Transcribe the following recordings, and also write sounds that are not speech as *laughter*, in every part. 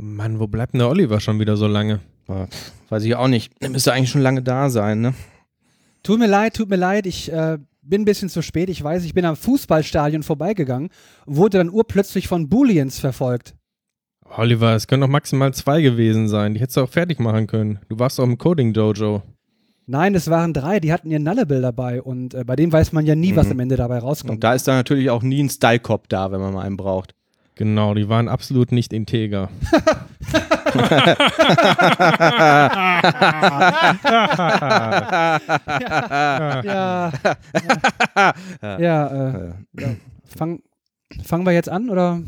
Mann, wo bleibt denn der Oliver schon wieder so lange? Weiß ich auch nicht. Der müsste eigentlich schon lange da sein, ne? Tut mir leid, tut mir leid, ich äh, bin ein bisschen zu spät. Ich weiß, ich bin am Fußballstadion vorbeigegangen und wurde dann urplötzlich von Booleans verfolgt. Oliver, es können doch maximal zwei gewesen sein. Die hättest du auch fertig machen können. Du warst doch im Coding Dojo. Nein, es waren drei, die hatten ihr Nullable dabei und äh, bei dem weiß man ja nie, was Mhm. am Ende dabei rauskommt. Und da ist dann natürlich auch nie ein Style-Cop da, wenn man mal einen braucht. Genau, die waren absolut nicht integer. ja, ja, *laughs* ja, äh, ja. Fang, fangen wir jetzt an oder?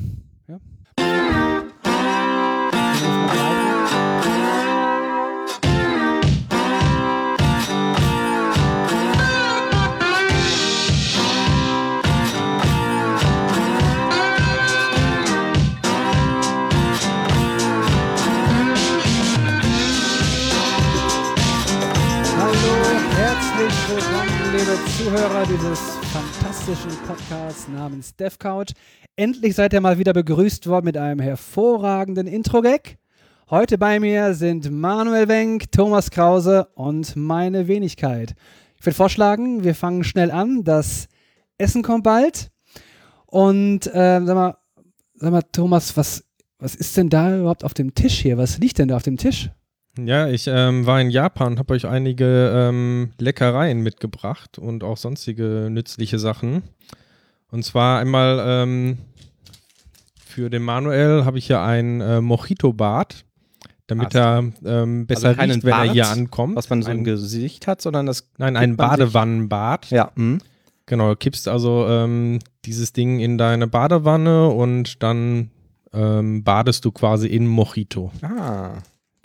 Liebe Zuhörer dieses fantastischen Podcasts namens DevCouch. Endlich seid ihr mal wieder begrüßt worden mit einem hervorragenden Intro-Gag. Heute bei mir sind Manuel Wenk, Thomas Krause und meine Wenigkeit. Ich würde vorschlagen, wir fangen schnell an. Das Essen kommt bald. Und äh, sag, mal, sag mal, Thomas, was, was ist denn da überhaupt auf dem Tisch hier? Was liegt denn da auf dem Tisch? Ja, ich ähm, war in Japan und habe euch einige ähm, Leckereien mitgebracht und auch sonstige nützliche Sachen. Und zwar einmal ähm, für den Manuel habe ich hier ein äh, Mojito-Bad, damit er ähm, besser Also riecht, wenn er Bart, hier ankommt. Was man so im ein, Gesicht hat, sondern das. Nein, ein Badewannenbad. Ja, hm. Genau, kippst also ähm, dieses Ding in deine Badewanne und dann ähm, badest du quasi in Mojito. Ah,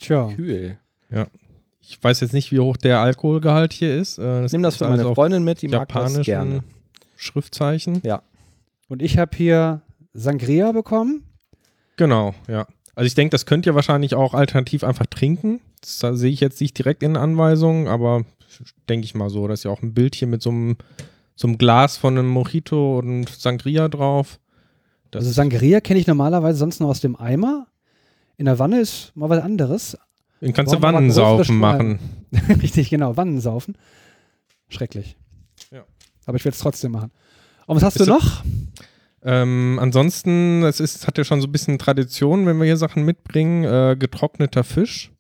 Tja. kühl. Ich weiß jetzt nicht, wie hoch der Alkoholgehalt hier ist. Äh, Ich nehme das für meine Freundin mit, die mag das japanischen gerne. Schriftzeichen. Und ich habe hier Sangria bekommen. Genau, ja. Also ich denke, das könnt ihr wahrscheinlich auch alternativ einfach trinken. Das da sehe ich jetzt nicht direkt in den Anweisungen, aber denke ich mal so. Da ist ja auch ein Bild hier mit so einem, so einem Glas von einem Mojito und Sangria drauf. Das Also Sangria kenne ich normalerweise sonst nur aus dem Eimer. In der Wanne ist mal was anderes. den kannst du Wannensaufen machen. *laughs* Richtig, genau. Wannensaufen. Schrecklich. Ja. Aber ich werde es trotzdem machen. Und was hast Ist du noch? Ähm, ansonsten, es ist, hat ja schon so ein bisschen Tradition, wenn wir hier Sachen mitbringen. Äh, getrockneter Fisch.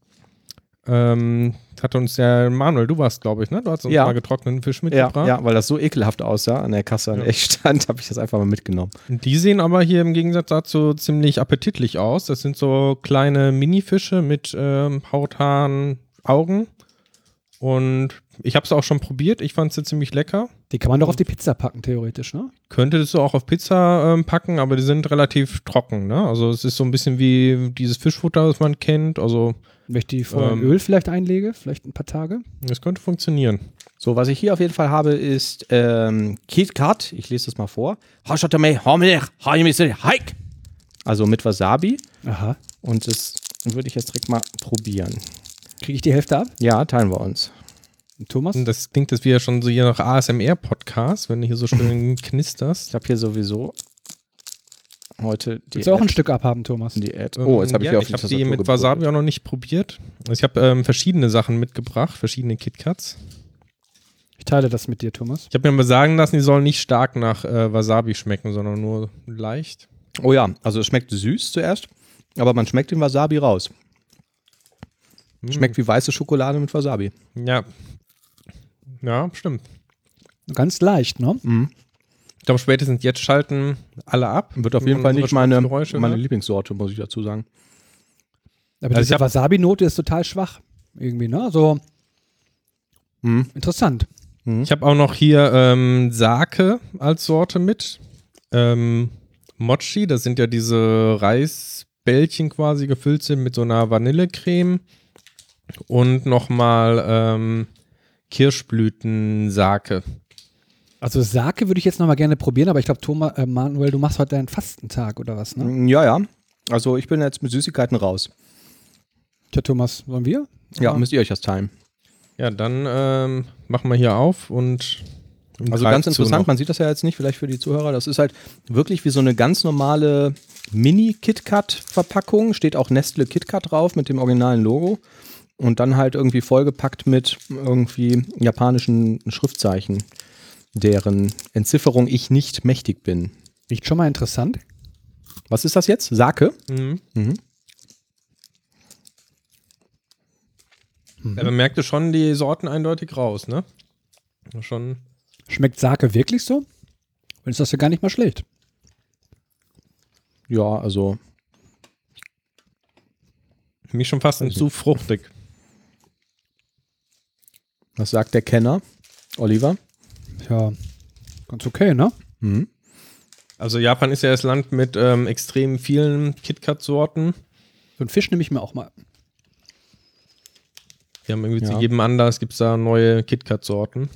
Ähm, hat uns der Manuel, du warst, glaube ich, ne? Du hast uns Ja. mal getrockneten Fisch Ja, mitgebracht. ja, weil das so ekelhaft aussah an der Kasse an Ja. der ich stand, *laughs* habe ich das einfach mal mitgenommen. Die sehen aber hier im Gegensatz dazu ziemlich appetitlich aus. Das sind so kleine Minifische mit ähm, Hauthaaren, Augen. Und ich habe es auch schon probiert. Ich fand sie ziemlich lecker. Die kann man doch auf die Pizza packen, theoretisch, ne? Könntest du auch auf Pizza ähm, packen, aber die sind relativ trocken. Ne? Also es ist so ein bisschen wie dieses Fischfutter, das man kennt. Also Wenn ich die vorher Ähm. Öl vielleicht einlege, vielleicht ein paar Tage. es könnte funktionieren. So, was ich hier auf jeden Fall habe, ist ähm, KitKat. Ich lese das mal vor. Also mit Wasabi. Aha. Und das würde ich jetzt direkt mal probieren. Kriege ich die Hälfte ab? Ja, teilen wir uns. Thomas? Das klingt jetzt wieder schon so hier nach ASMR-Podcast, wenn du hier so schön *laughs* knisterst. Ich habe hier sowieso heute die Willst du auch ein Stück abhaben, Thomas? Diät. Oh, jetzt habe ich ja, hier auf ich die habe die mit Wasabi auch noch nicht probiert. Ich habe ähm, verschiedene Sachen mitgebracht, verschiedene KitKats. Ich teile das mit dir, Thomas. Ich habe mir mal sagen lassen, die sollen nicht stark nach äh, Wasabi schmecken, sondern nur leicht. Oh ja, also es schmeckt süß zuerst, aber man schmeckt den Wasabi raus. Hm. Schmeckt wie weiße Schokolade mit Wasabi. Ja. Ja, stimmt. Ganz leicht, ne? Mhm. Ich glaube, spätestens jetzt schalten alle ab. Wird auf jeden Fall nicht meine, Geräusche meine hört. Lieblingssorte, muss ich dazu sagen. Aber Also diese Wasabi-Note ist total schwach. Irgendwie, ne? So Mhm. interessant. Ich habe auch noch hier ähm, Sake als Sorte mit. Ähm, Mochi, das sind ja diese Reisbällchen quasi gefüllt sind mit so einer Vanillecreme. Und nochmal ähm, Kirschblüten-Sake. Also Sake würde ich jetzt nochmal gerne probieren, aber ich glaube, Thomas, äh, Manuel, du machst heute einen Fastentag oder was, ne? Ja, ja. Also ich bin jetzt mit Süßigkeiten raus. Tja, Thomas, sollen wir? Ja, müsst ihr euch das teilen. Ja, dann ähm, machen wir hier auf und Also ganz interessant, man sieht das ja jetzt nicht, vielleicht für die Zuhörer. Das ist halt wirklich wie so eine ganz normale Mini-KitKat-Verpackung. Steht auch Nestle KitKat drauf mit dem originalen Logo. Und dann halt irgendwie vollgepackt mit irgendwie japanischen Schriftzeichen, deren Entzifferung ich nicht mächtig bin. Riecht schon mal interessant. Was ist das jetzt? Sake? Mhm. Mhm. Ja, man merkte schon die Sorten eindeutig raus, ne? Schon. Schmeckt Sake wirklich so? Dann ist das ja gar nicht mal schlecht. Ja, also Für mich schon fast zu fruchtig. was sagt der Kenner? Oliver? Ja, ganz okay, ne? Mhm. Also Japan ist ja das Land mit ähm, extrem vielen KitKat-Sorten. So einen Fisch nehme ich mir auch mal. Wir haben irgendwie Ja. zu jedem Anlass gibt es da neue KitKat-Sorten.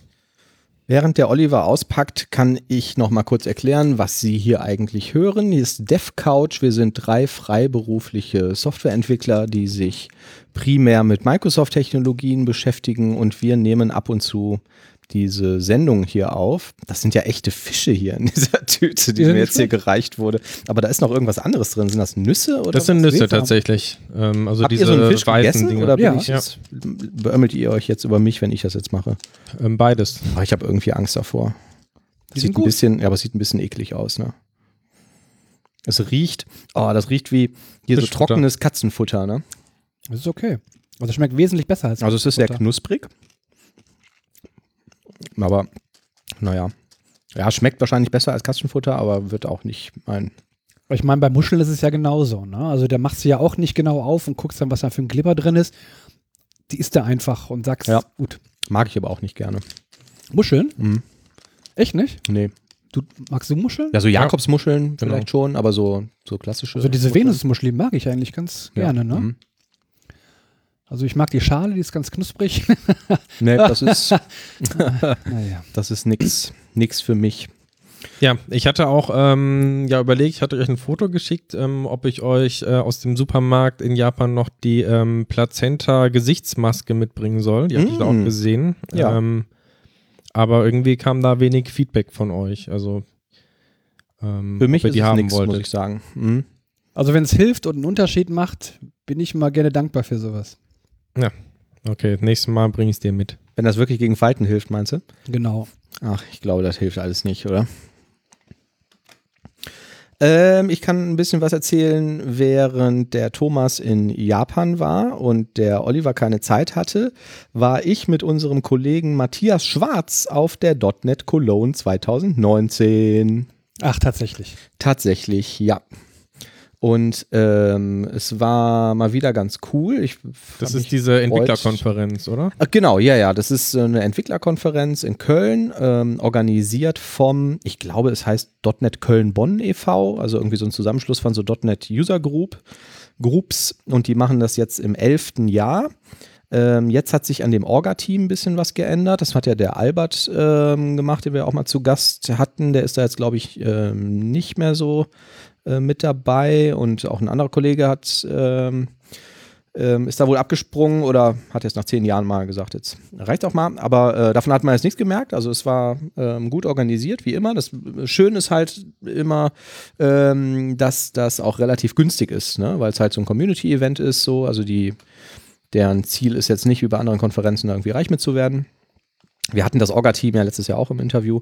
Während der Oliver auspackt, kann ich noch mal kurz erklären, was Sie hier eigentlich hören. Hier ist DevCouch. Wir sind drei freiberufliche Softwareentwickler, die sich primär mit Microsoft-Technologien beschäftigen und wir nehmen ab und zu diese Sendung hier auf. Das sind ja echte Fische hier in *laughs* dieser Tüte, die Die mir jetzt hier gereicht wurde. Aber da ist noch irgendwas anderes drin. Sind das Nüsse oder Das sind? Nüsse tatsächlich. Ähm, also Habt diese ihr so einen Fisch weißen gegessen Dinge. oder bin Ja. jetzt, beömmelt ihr euch jetzt über mich, wenn ich das jetzt mache? Ähm, beides. Aber ich habe irgendwie Angst davor. Die sieht ein gut. bisschen, ja, aber es sieht ein bisschen eklig aus, ne? Es riecht, oh, das riecht wie hier so trockenes Katzenfutter, ne? Das ist okay. Also schmeckt wesentlich besser als Also es ist sehr knusprig. Aber, naja. Ja, schmeckt wahrscheinlich besser als Katzenfutter, aber wird auch nicht mein. Ich meine, bei Muscheln ist es ja genauso. Ne? Also da machst du ja auch nicht genau auf und guckst dann, was da für ein Glibber drin ist. Die isst du einfach und sagst, Ja. gut. Mag ich aber auch nicht gerne. Muscheln? Mhm. Echt nicht? Nee. Du, magst du Muscheln? Ja, so Jakobsmuscheln Genau. vielleicht schon, aber so, so klassische. Also diese Muscheln. Venusmuscheln mag ich eigentlich ganz Ja. gerne. Ne? Mhm. Also ich mag die Schale, die ist ganz knusprig. *laughs* Nee, das ist, *laughs* naja. das ist nix, nix für mich. Ja, ich hatte auch ähm, ja überlegt, ich hatte euch ein Foto geschickt, ähm, ob ich euch äh, aus dem Supermarkt in Japan noch die ähm, Plazenta-Gesichtsmaske mitbringen soll. Die hatte ich da auch Mm. gesehen. Ja. Ähm, aber irgendwie kam da wenig Feedback von euch. Also ähm, Für mich ist die es haben nix, muss ich sagen. Mhm. Also wenn es hilft und einen Unterschied macht, bin ich mal gerne dankbar für sowas. Okay, nächstes Mal bringe ich es dir mit. Wenn das wirklich gegen Falten hilft, meinst du? Genau. Ach, ich glaube, das hilft alles nicht, oder? Ähm, ich kann ein bisschen was erzählen, während der Thomas in Japan war und der Oliver keine Zeit hatte, war ich mit unserem Kollegen Matthias Schwarz auf der .NET Cologne 2019. Ach, tatsächlich. Tatsächlich, ja. Und ähm, es war mal wieder ganz cool. Ich Das ist diese. Entwicklerkonferenz, oder? Ach, Genau, ja, ja. Das ist äh, eine Entwicklerkonferenz in Köln, ähm, organisiert vom, ich glaube, es heißt .NET Köln-Bonn e.V., also irgendwie so ein Zusammenschluss von so .NET User Group, Groups und die machen das jetzt im elften Jahr. Ähm, jetzt hat sich an dem Orga-Team ein bisschen was geändert. Das hat ja der Albert ähm, gemacht, den wir auch mal zu Gast hatten. Der ist da jetzt, glaube ich, ähm, nicht mehr so äh, mit dabei und auch ein anderer Kollege hat ähm, ähm, ist da wohl abgesprungen oder hat jetzt nach zehn Jahren mal gesagt, jetzt reicht auch mal. Aber äh, davon hat man jetzt nichts gemerkt. Also es war ähm, gut organisiert, wie immer. Das Schöne ist halt immer, ähm, dass das auch relativ günstig ist, ne? weil es halt so ein Community-Event ist. So. Also die, deren Ziel ist jetzt nicht, wie bei anderen Konferenzen irgendwie reich mit zu werden. Wir hatten das Orga-Team ja letztes Jahr auch im Interview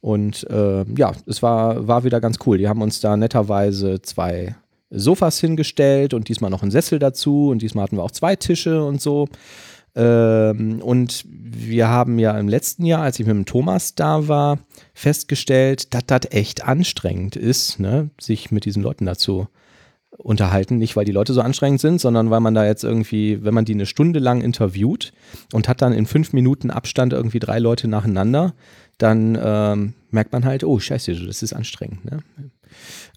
und äh, ja, es war, war wieder ganz cool. Die haben uns da netterweise zwei Sofas hingestellt und diesmal noch einen Sessel dazu und diesmal hatten wir auch zwei Tische und so. Ähm, und wir haben ja im letzten Jahr, als ich mit dem Thomas da war, festgestellt, dass das echt anstrengend ist, ne? sich mit diesen Leuten dazu unterhalten. Nicht, weil die Leute so anstrengend sind, sondern weil man da jetzt irgendwie, wenn man die eine Stunde lang interviewt und hat dann in fünf Minuten Abstand irgendwie drei Leute nacheinander, dann ähm, merkt man halt, oh scheiße, das ist anstrengend. Ne?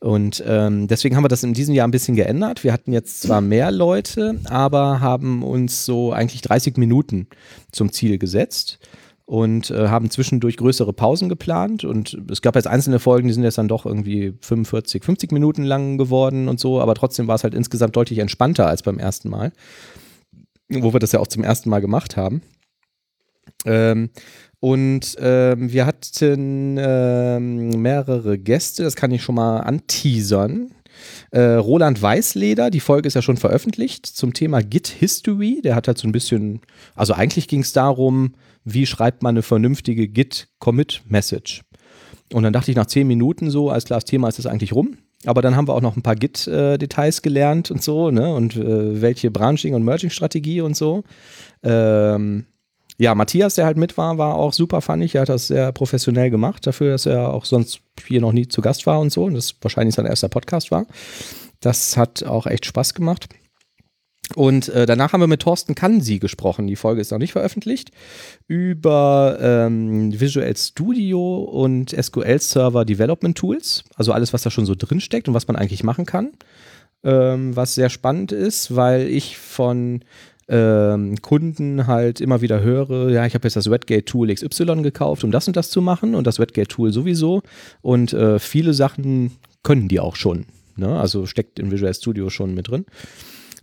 Und ähm, deswegen haben wir das in diesem Jahr ein bisschen geändert. Wir hatten jetzt zwar mehr Leute, aber haben uns so eigentlich 30 Minuten zum Ziel gesetzt und äh, haben zwischendurch größere Pausen geplant. Und es gab jetzt einzelne Folgen, die sind jetzt dann doch irgendwie 45, 50 Minuten lang geworden und so, aber trotzdem war es halt insgesamt deutlich entspannter als beim ersten Mal, wo wir das ja auch zum ersten Mal gemacht haben. Ähm, und ähm, wir hatten ähm, mehrere Gäste, das kann ich schon mal anteasern. Äh, Roland Weißleder, die Folge ist ja schon veröffentlicht, zum Thema Git History. Der hat halt so ein bisschen, also eigentlich ging es darum, wie schreibt man eine vernünftige Git-Commit-Message. Und dann dachte ich nach zehn Minuten so, als klar, das Thema ist das eigentlich rum. Aber dann haben wir auch noch ein paar Git-Details gelernt und so, ne? Und äh, welche Branching- und Merging-Strategie und so. Ähm, ja, Matthias, der halt mit war, war auch super, fand ich. Er hat das sehr professionell gemacht, dafür, dass er auch sonst hier noch nie zu Gast war und so. Und das wahrscheinlich sein erster Podcast war. Das hat auch echt Spaß gemacht. Und äh, danach haben wir mit Thorsten Kansi gesprochen. Die Folge ist noch nicht veröffentlicht. Über ähm, Visual Studio und SQL Server Development Tools. Also alles, was da schon so drin steckt und was man eigentlich machen kann. Ähm, was sehr spannend ist, weil ich von ähm, Kunden halt immer wieder höre, ja, ich habe jetzt das Redgate-Tool XY gekauft, um das und das zu machen und das Redgate-Tool sowieso. Und äh, viele Sachen können die auch schon. Ne? Also steckt in Visual Studio schon mit drin.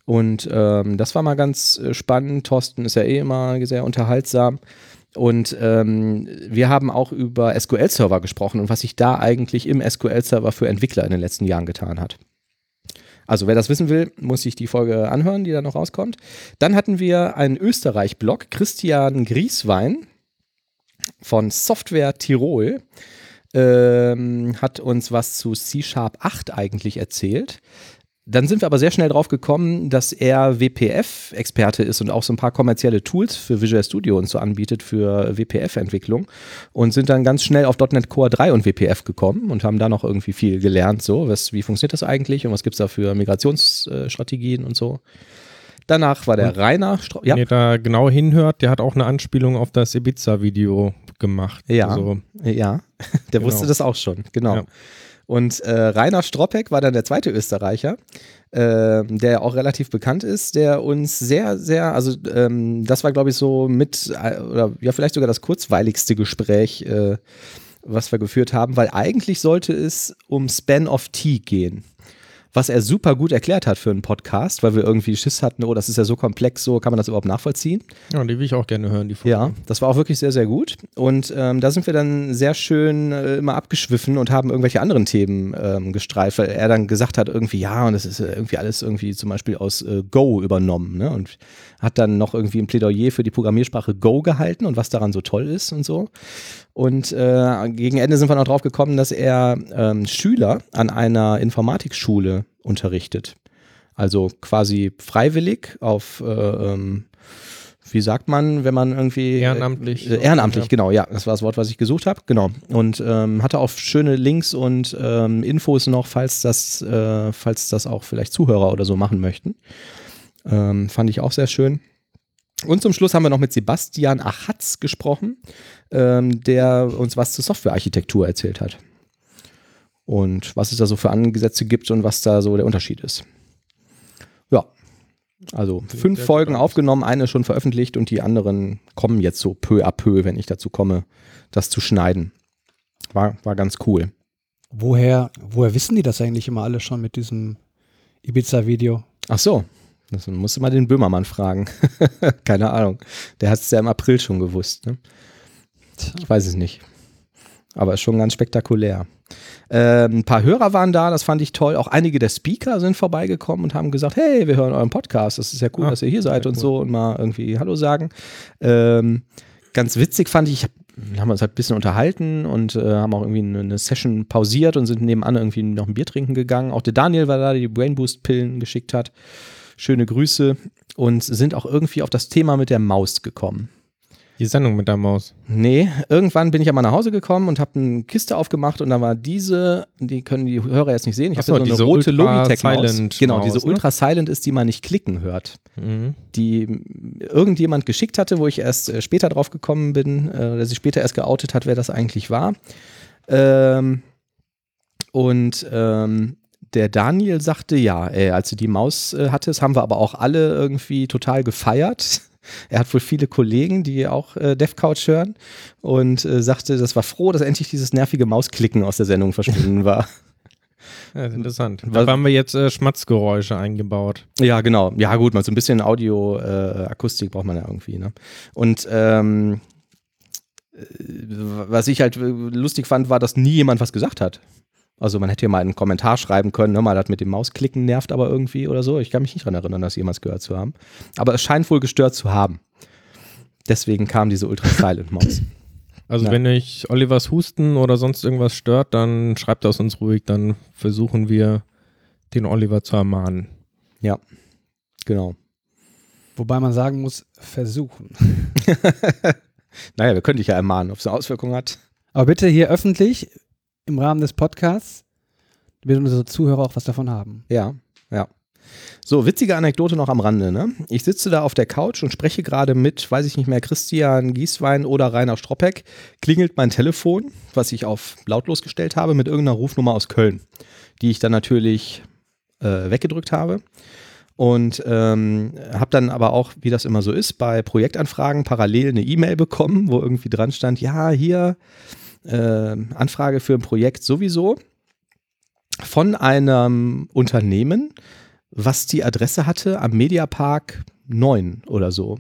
Und ähm, das war mal ganz äh, spannend. Thorsten ist ja eh immer sehr unterhaltsam. Und ähm, wir haben auch über SQL-Server gesprochen und was sich da eigentlich im SQL-Server für Entwickler in den letzten Jahren getan hat. Also wer das wissen will, muss sich die Folge anhören, die da noch rauskommt. Dann hatten wir einen Österreich-Blog, Christian Grieswein von Software Tirol. Ähm, hat uns was zu C-Sharp 8 eigentlich erzählt. Dann sind wir aber sehr schnell drauf gekommen, dass er WPF-Experte ist und auch so ein paar kommerzielle Tools für Visual Studio und so anbietet für WPF-Entwicklung und sind dann ganz schnell auf .NET Core 3 und WPF gekommen und haben da noch irgendwie viel gelernt, so, was, wie funktioniert das eigentlich und was gibt es da für Migrationsstrategien und so. Danach war der und, Rainer. Stro ja. Wenn ihr da genau hinhört, der hat auch eine Anspielung auf das Ibiza-Video gemacht. Ja, also, ja. *laughs* der genau. wusste das auch schon, genau. Ja. Und äh, Rainer Stroppeck war dann der zweite Österreicher, äh, der auch relativ bekannt ist, der uns sehr, sehr, also ähm, das war, glaube ich, so mit, äh, oder ja, vielleicht sogar das kurzweiligste Gespräch, äh, was wir geführt haben, weil eigentlich sollte es um Span of Tea gehen was er super gut erklärt hat für einen Podcast, weil wir irgendwie Schiss hatten, oh, das ist ja so komplex, so kann man das überhaupt nachvollziehen. Ja, und die will ich auch gerne hören, die Folge. Ja, das war auch wirklich sehr, sehr gut. Und ähm, da sind wir dann sehr schön äh, immer abgeschwiffen und haben irgendwelche anderen Themen ähm, gestreift, weil er dann gesagt hat, irgendwie, ja, und das ist irgendwie alles irgendwie zum Beispiel aus äh, Go übernommen, ne? Und hat dann noch irgendwie ein Plädoyer für die Programmiersprache Go gehalten und was daran so toll ist und so. Und äh, gegen Ende sind wir noch drauf gekommen, dass er ähm, Schüler an einer Informatikschule unterrichtet. Also quasi freiwillig auf, äh, ähm, wie sagt man, wenn man irgendwie. Ehrenamtlich. Äh, ehrenamtlich, ja. genau, ja, das war das Wort, was ich gesucht habe, genau. Und ähm, hatte auch schöne Links und ähm, Infos noch, falls das, äh, falls das auch vielleicht Zuhörer oder so machen möchten. Ähm, fand ich auch sehr schön. Und zum Schluss haben wir noch mit Sebastian Achatz gesprochen, ähm, der uns was zur Softwarearchitektur erzählt hat. Und was es da so für Ansätze gibt und was da so der Unterschied ist. Ja, also fünf Folgen spannend. aufgenommen, eine schon veröffentlicht und die anderen kommen jetzt so peu à peu, wenn ich dazu komme, das zu schneiden. War, war ganz cool. Woher, woher wissen die das eigentlich immer alle schon mit diesem Ibiza-Video? Ach so, das musst du mal den Böhmermann fragen. *laughs* Keine Ahnung. Der hat es ja im April schon gewusst. Ne? Ich weiß es nicht. Aber ist schon ganz spektakulär. Ähm, ein paar Hörer waren da, das fand ich toll. Auch einige der Speaker sind vorbeigekommen und haben gesagt: Hey, wir hören euren Podcast. Das ist ja cool, ah, dass ihr hier seid und cool. so und mal irgendwie Hallo sagen. Ähm, ganz witzig fand ich, ich haben uns halt ein bisschen unterhalten und äh, haben auch irgendwie eine, eine, Session pausiert und sind nebenan irgendwie noch ein Bier trinken gegangen. Auch der Daniel war da, der die Brain Boost Pillen geschickt hat. Schöne Grüße und sind auch irgendwie auf das Thema mit der Maus gekommen. Die Sendung mit der Maus. Nee, irgendwann bin ich einmal nach Hause gekommen und habe eine Kiste aufgemacht und da war diese, die können die Hörer jetzt nicht sehen. Ich habe so, so eine rote Logitech Maus. Genau, diese ne? Ultra Silent ist, die man nicht klicken hört. Mhm. Die irgendjemand geschickt hatte, wo ich erst äh, später drauf gekommen bin, äh, der sich später erst geoutet hat, wer das eigentlich war. Ähm, und ähm, der Daniel sagte, ja, ey, als du die Maus äh, hattest, haben wir aber auch alle irgendwie total gefeiert. *laughs* Er hat wohl viele Kollegen, die auch äh, DevCouch hören und äh, sagte, das war froh, dass endlich dieses nervige Mausklicken aus der Sendung verschwunden war. *laughs* Ja, interessant. Da haben wir jetzt äh, Schmatzgeräusche eingebaut. Ja, genau. Ja, gut, mal so ein bisschen Audio-Akustik äh, braucht man ja irgendwie. Ne? Und ähm, was ich halt lustig fand, war, dass nie jemand was gesagt hat. Also man hätte ja mal einen Kommentar schreiben können, ne, mal das mit dem Mausklicken nervt aber irgendwie oder so. Ich kann mich nicht daran erinnern, das jemals gehört zu haben. Aber es scheint wohl gestört zu haben. Deswegen kam diese Ultra Silent Maus. *clears throat* Also Ja. wenn euch Olivers Husten oder sonst irgendwas stört, dann schreibt das uns ruhig, dann versuchen wir den Oliver zu ermahnen. Ja, genau. Wobei man sagen muss, versuchen. *laughs* Naja, wir können dich ja ermahnen, ob es eine Auswirkung hat. Aber bitte hier öffentlich im Rahmen des Podcasts, damit unsere Zuhörer auch was davon haben. Ja, ja. So, witzige Anekdote noch am Rande. Ne? Ich sitze da auf der Couch und spreche gerade mit, weiß ich nicht mehr, Christian Gieswein oder Rainer Stroppeck. Klingelt mein Telefon, was ich auf lautlos gestellt habe, mit irgendeiner Rufnummer aus Köln, die ich dann natürlich äh, weggedrückt habe. Und ähm, habe dann aber auch, wie das immer so ist, bei Projektanfragen parallel eine E-Mail bekommen, wo irgendwie dran stand, ja, hier äh, Anfrage für ein Projekt sowieso von einem Unternehmen, was die Adresse hatte am Mediapark 9 oder so.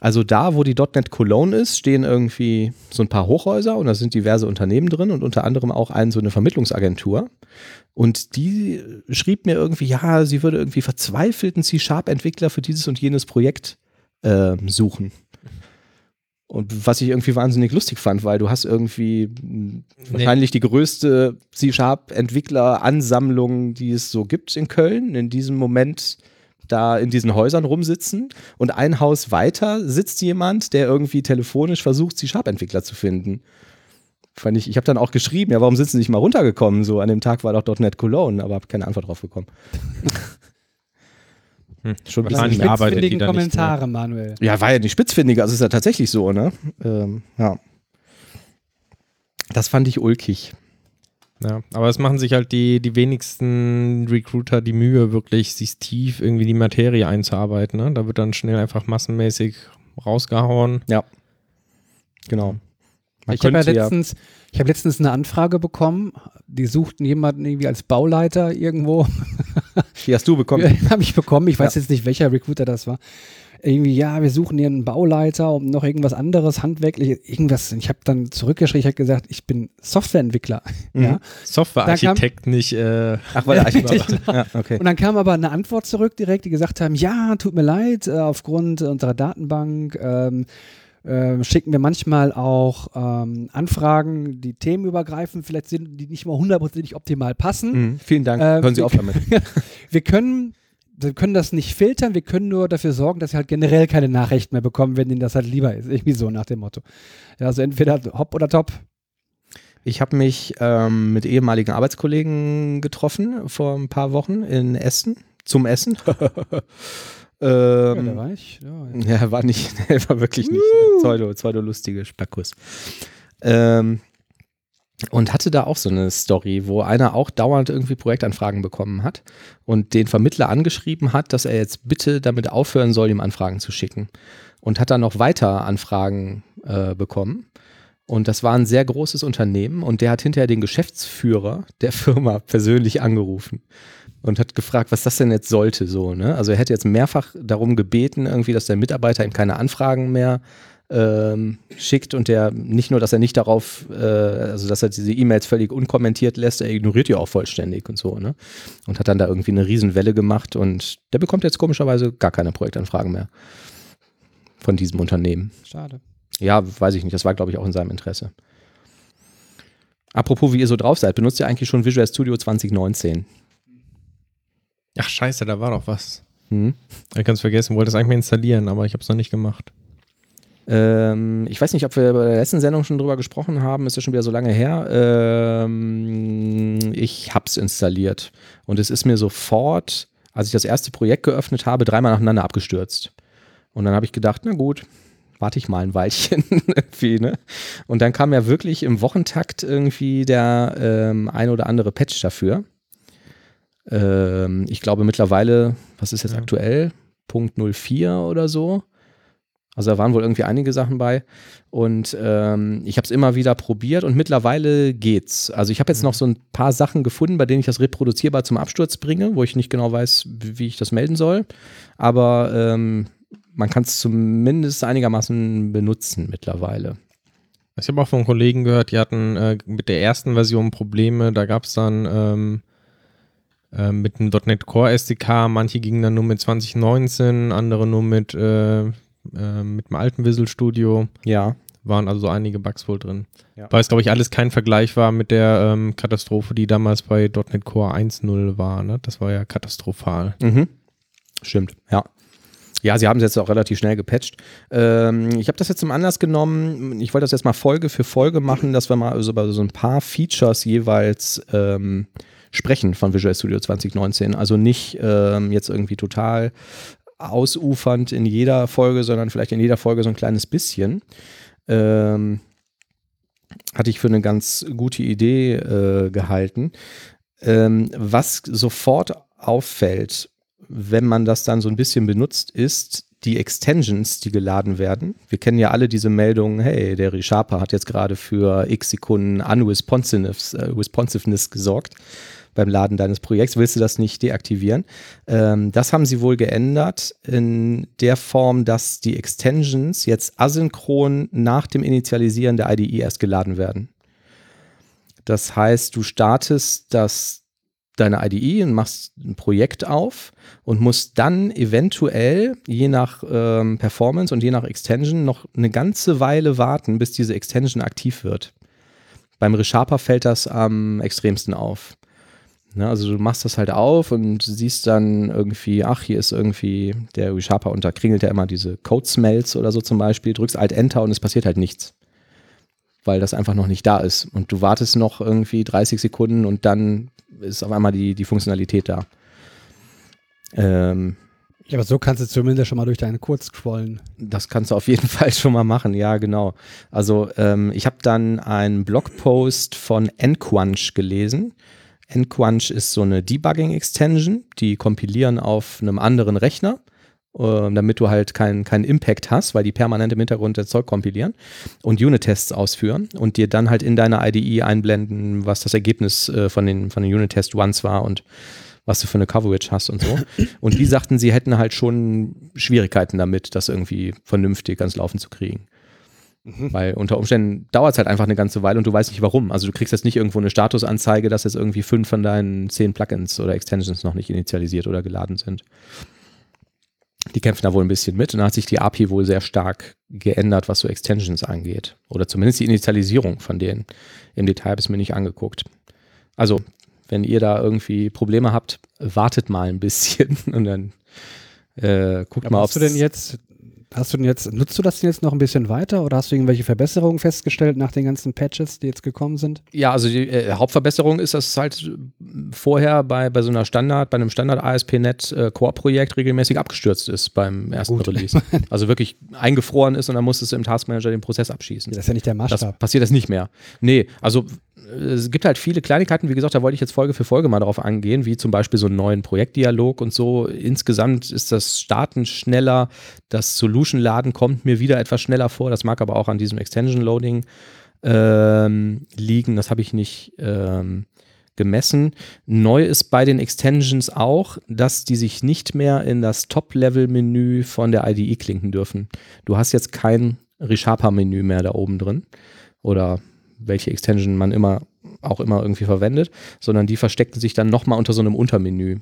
Also da, wo die .NET Cologne ist, stehen irgendwie so ein paar Hochhäuser und da sind diverse Unternehmen drin und unter anderem auch ein, so eine Vermittlungsagentur. Und die schrieb mir irgendwie, ja, sie würde irgendwie verzweifelten C-Sharp-Entwickler für dieses und jenes Projekt äh, suchen. Und was ich irgendwie wahnsinnig lustig fand, weil du hast irgendwie mh, wahrscheinlich die größte C-Sharp-Entwickler-Ansammlung, die es so gibt in Köln, in diesem Moment da in diesen Häusern rumsitzen und ein Haus weiter sitzt jemand, der irgendwie telefonisch versucht, C-Sharp-Entwickler zu finden. Fand ich, ich habe dann auch geschrieben, ja, warum sind sie nicht mal runtergekommen? So, an dem Tag war doch .NET Cologne, aber habe keine Antwort drauf bekommen. *laughs* Hm. Schon ein bisschen arbeitet die Spitzfindigen da nicht. Kommentare, Manuel. ja, war ja nicht spitzfindig, also ist ja tatsächlich so, ne? Ähm, ja. Das fand ich ulkig. Ja, aber es machen sich halt die, die wenigsten Recruiter die Mühe, wirklich sich tief irgendwie die Materie einzuarbeiten. Ne? Da wird dann schnell einfach massenmäßig rausgehauen. Genau. Man ich habe ja letztens, ich habe letztens eine Anfrage bekommen. Die suchten jemanden irgendwie als Bauleiter irgendwo. *laughs* die hast du bekommen. habe ich bekommen. Ich weiß Ja. jetzt nicht, welcher Recruiter das war. Irgendwie, ja, wir suchen hier einen Bauleiter und noch irgendwas anderes, handwerklich, irgendwas. Ich habe dann zurückgeschrieben, ich habe gesagt, ich bin Softwareentwickler. Mhm. *laughs* Ja. Softwarearchitekt nicht. Äh, Ach, weil der Architekt. *laughs* ja, okay. Und dann kam aber eine Antwort zurück direkt, die gesagt haben, ja, tut mir leid, äh, aufgrund unserer Datenbank ähm, äh, schicken wir manchmal auch ähm, Anfragen, die themenübergreifend vielleicht sind, die nicht mal hundertprozentig optimal passen. Mhm, vielen Dank. Äh, Hören Sie auf damit. *laughs* Wir können wir können das nicht filtern, wir können nur dafür sorgen, dass sie halt generell keine Nachrichten mehr bekommen, wenn ihnen das halt lieber ist. Irgendwie so nach dem Motto. Ja, also entweder hopp oder top. Ich habe mich ähm, mit ehemaligen Arbeitskollegen getroffen vor ein paar Wochen in Essen zum Essen. *laughs* Ja, ähm, da war ich. Ja, ja. *laughs* Ja, war nicht, war wirklich nicht. Pseudo, pseudo lustige Spackus. Ähm, und hatte da auch so eine Story, wo einer auch dauernd irgendwie Projektanfragen bekommen hat und den Vermittler angeschrieben hat, dass er jetzt bitte damit aufhören soll, ihm Anfragen zu schicken. Und hat dann noch weiter Anfragen äh, bekommen. Und das war ein sehr großes Unternehmen und der hat hinterher den Geschäftsführer der *laughs* Firma persönlich angerufen und hat gefragt, was das denn jetzt sollte, so, ne? Also er hätte jetzt mehrfach darum gebeten, irgendwie, dass der Mitarbeiter ihm keine Anfragen mehr ähm, schickt und der nicht nur, dass er nicht darauf, äh, also dass er diese E-Mails völlig unkommentiert lässt, er ignoriert die auch vollständig und so, ne? Und hat dann da irgendwie eine Riesenwelle gemacht und der bekommt jetzt komischerweise gar keine Projektanfragen mehr von diesem Unternehmen. Schade. Ja, weiß ich nicht. Das war, glaube ich, auch in seinem Interesse. Apropos, wie ihr so drauf seid, benutzt ihr eigentlich schon Visual Studio 2019? Ach scheiße, da war doch was. Hm? Ich kann es vergessen, wollte es eigentlich mal installieren, aber ich habe es noch nicht gemacht. Ähm, ich weiß nicht, ob wir bei der letzten Sendung schon drüber gesprochen haben, ist ja schon wieder so lange her. Ähm, ich habe es installiert und es ist mir sofort, als ich das erste Projekt geöffnet habe, dreimal nacheinander abgestürzt. Und dann habe ich gedacht, na gut, warte ich mal ein Weilchen *laughs* irgendwie, ne? Und dann kam ja wirklich im Wochentakt irgendwie der ähm, ein oder andere Patch dafür. Ähm, ich glaube mittlerweile, was ist jetzt Ja. aktuell? Punkt 04 oder so. Also da waren wohl irgendwie einige Sachen bei. Und ähm, ich habe es immer wieder probiert und mittlerweile geht's. Also ich habe jetzt noch so ein paar Sachen gefunden, bei denen ich das reproduzierbar zum Absturz bringe, wo ich nicht genau weiß, wie wie ich das melden soll. Aber ähm, man kann es zumindest einigermaßen benutzen mittlerweile. Ich habe auch von Kollegen gehört, die hatten äh, mit der ersten Version Probleme. Da gab es dann ähm, äh, mit dem .NET Core SDK, manche gingen dann nur mit 2019, andere nur mit, äh, äh, mit dem alten Visual Studio. Ja. Waren also einige Bugs wohl drin. Ja. Weil es, glaube ich, alles kein Vergleich war mit der ähm, Katastrophe, die damals bei .NET Core 1.0 war. Ne? Das war ja katastrophal. Mhm. Stimmt, ja. Ja, sie haben es jetzt auch relativ schnell gepatcht. Ähm, ich habe das jetzt zum Anlass genommen. Ich wollte das jetzt mal Folge für Folge machen, dass wir mal also über so ein paar Features jeweils ähm, sprechen von Visual Studio 2019. Also nicht ähm, jetzt irgendwie total ausufernd in jeder Folge, sondern vielleicht in jeder Folge so ein kleines bisschen. Ähm, hatte ich für eine ganz gute Idee äh, gehalten. Ähm, was sofort auffällt, wenn man das dann so ein bisschen benutzt, ist die Extensions, die geladen werden. Wir kennen ja alle diese Meldungen, hey, der ReSharper hat jetzt gerade für x Sekunden Unresponsiveness äh, gesorgt beim Laden deines Projekts. Willst du das nicht deaktivieren? Ähm, das haben sie wohl geändert in der Form, dass die Extensions jetzt asynchron nach dem Initialisieren der IDE erst geladen werden. Das heißt, du startest das deine IDE und machst ein Projekt auf und musst dann eventuell, je nach ähm, Performance und je nach Extension, noch eine ganze Weile warten, bis diese Extension aktiv wird. Beim ReSharper fällt das am extremsten auf. Ne, also du machst das halt auf und siehst dann irgendwie, ach, hier ist irgendwie der ReSharper und da kringelt er immer diese Code-Smells oder so zum Beispiel, drückst Alt-Enter und es passiert halt nichts. Weil das einfach noch nicht da ist. Und du wartest noch irgendwie 30 Sekunden und dann ist auf einmal die, die Funktionalität da. Ähm, ja, aber so kannst du zumindest schon mal durch deinen Code scrollen. Das kannst du auf jeden *laughs* Fall schon mal machen, ja, genau. Also ähm, ich habe dann einen Blogpost von nQuanch gelesen. nQuanch ist so eine Debugging-Extension, die kompilieren auf einem anderen Rechner, äh, damit du halt keinen kein Impact hast, weil die permanent im Hintergrund das Zeug kompilieren und Unit-Tests ausführen und dir dann halt in deine IDE einblenden, was das Ergebnis äh, von den, von den Unit-Test-Ones war und was du für eine Coverage hast und so. Und die sagten, sie hätten halt schon Schwierigkeiten damit, das irgendwie vernünftig ans Laufen zu kriegen. Mhm. Weil unter Umständen dauert es halt einfach eine ganze Weile und du weißt nicht warum. Also du kriegst jetzt nicht irgendwo eine Statusanzeige, dass jetzt irgendwie fünf von deinen zehn Plugins oder Extensions noch nicht initialisiert oder geladen sind. Die kämpfen da wohl ein bisschen mit und da hat sich die API wohl sehr stark geändert, was so Extensions angeht. Oder zumindest die Initialisierung von denen. Im Detail habe ich es mir nicht angeguckt. Also wenn ihr da irgendwie Probleme habt, wartet mal ein bisschen *laughs* und dann äh, guckt Aber mal, ob du denn jetzt Hast du denn jetzt, nutzt du das denn jetzt noch ein bisschen weiter oder hast du irgendwelche Verbesserungen festgestellt nach den ganzen Patches, die jetzt gekommen sind? Ja, also die äh, Hauptverbesserung ist, dass es halt vorher bei, bei so einer Standard, bei einem Standard ASP.NET äh, Core-Projekt regelmäßig abgestürzt ist beim ersten Gut. Release. *laughs* Also wirklich eingefroren ist und dann musstest du im Taskmanager den Prozess abschießen. Das ist ja nicht der Das Maßstab. passiert das nicht mehr. Nee, also äh, es gibt halt viele Kleinigkeiten, wie gesagt, da wollte ich jetzt Folge für Folge mal darauf angehen, wie zum Beispiel so einen neuen Projektdialog und so. Insgesamt ist das Starten schneller, das Solution-Laden kommt mir wieder etwas schneller vor. Das mag aber auch an diesem Extension-Loading ähm, liegen. Das habe ich nicht ähm, gemessen. Neu ist bei den Extensions auch, dass die sich nicht mehr in das Top-Level-Menü von der IDE klinken dürfen. Du hast jetzt kein ReSharper-Menü mehr da oben drin oder welche Extension man immer auch immer irgendwie verwendet, sondern die versteckten sich dann nochmal unter so einem Untermenü.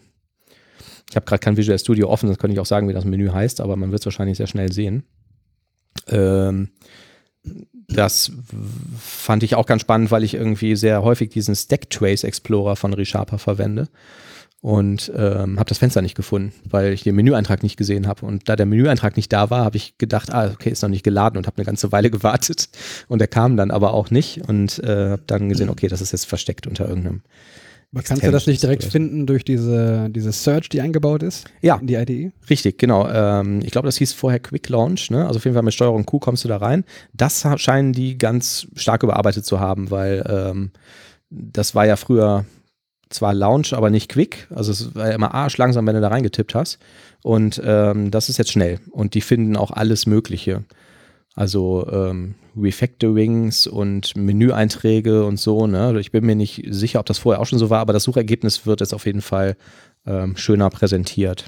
Ich habe gerade kein Visual Studio offen, das könnte ich auch sagen, wie das Menü heißt, aber man wird es wahrscheinlich sehr schnell sehen. Ähm, das fand ich auch ganz spannend, weil ich irgendwie sehr häufig diesen Stack Trace Explorer von ReSharper verwende und ähm, habe das Fenster nicht gefunden, weil ich den Menüeintrag nicht gesehen habe. Und da der Menüeintrag nicht da war, habe ich gedacht, ah, okay, ist noch nicht geladen und habe eine ganze Weile *laughs* gewartet. Und er kam dann aber auch nicht und äh, habe dann gesehen, okay, das ist jetzt versteckt unter irgendeinem. Aber kannst du das nicht direkt finden durch diese, diese Search, die eingebaut ist? Ja. In die IDE? Richtig, genau. Ähm, ich glaube, das hieß vorher Quick Launch. Ne? Also auf jeden Fall mit Steuerung Q kommst du da rein. Das scheinen die ganz stark überarbeitet zu haben, weil ähm, das war ja früher zwar Launch, aber nicht Quick. Also es war immer arschlangsam, wenn du da reingetippt hast. Und ähm, das ist jetzt schnell. Und die finden auch alles Mögliche. Also ähm, Refactorings und Menüeinträge und so. Ne? Ich bin mir nicht sicher, ob das vorher auch schon so war, aber das Suchergebnis wird jetzt auf jeden Fall ähm, schöner präsentiert.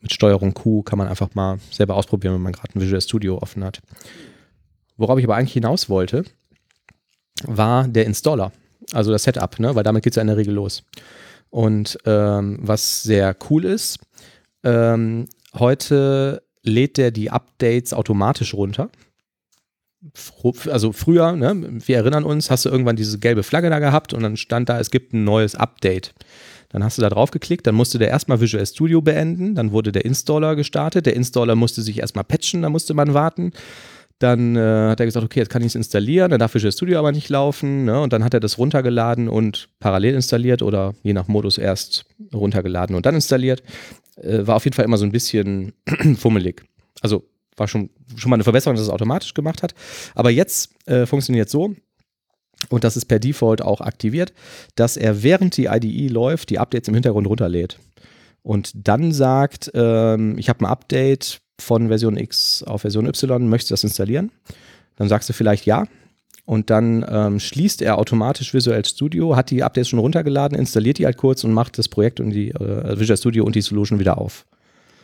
Mit Steuerung Q kann man einfach mal selber ausprobieren, wenn man gerade ein Visual Studio offen hat. Worauf ich aber eigentlich hinaus wollte, war der Installer, also das Setup, ne? weil damit geht es ja in der Regel los. Und ähm, was sehr cool ist, ähm, heute lädt der die Updates automatisch runter. Also früher, ne, wir erinnern uns, hast du irgendwann diese gelbe Flagge da gehabt und dann stand da, es gibt ein neues Update. Dann hast du da drauf geklickt, dann musste der erstmal Visual Studio beenden, dann wurde der Installer gestartet, der Installer musste sich erstmal patchen, da musste man warten. Dann äh, hat er gesagt, okay, jetzt kann ich es installieren, dann darf Visual Studio aber nicht laufen. Ne? Und dann hat er das runtergeladen und parallel installiert oder je nach Modus erst runtergeladen und dann installiert. Äh, war auf jeden Fall immer so ein bisschen *clears throat* fummelig. Also war schon, schon mal eine Verbesserung, dass es automatisch gemacht hat. Aber jetzt äh, funktioniert so, und das ist per Default auch aktiviert, dass er während die IDE läuft, die Updates im Hintergrund runterlädt. Und dann sagt, ähm, ich habe ein Update von Version X auf Version Y, möchtest du das installieren? Dann sagst du vielleicht ja. Und dann ähm, schließt er automatisch Visual Studio, hat die Updates schon runtergeladen, installiert die halt kurz und macht das Projekt und die äh, Visual Studio und die Solution wieder auf.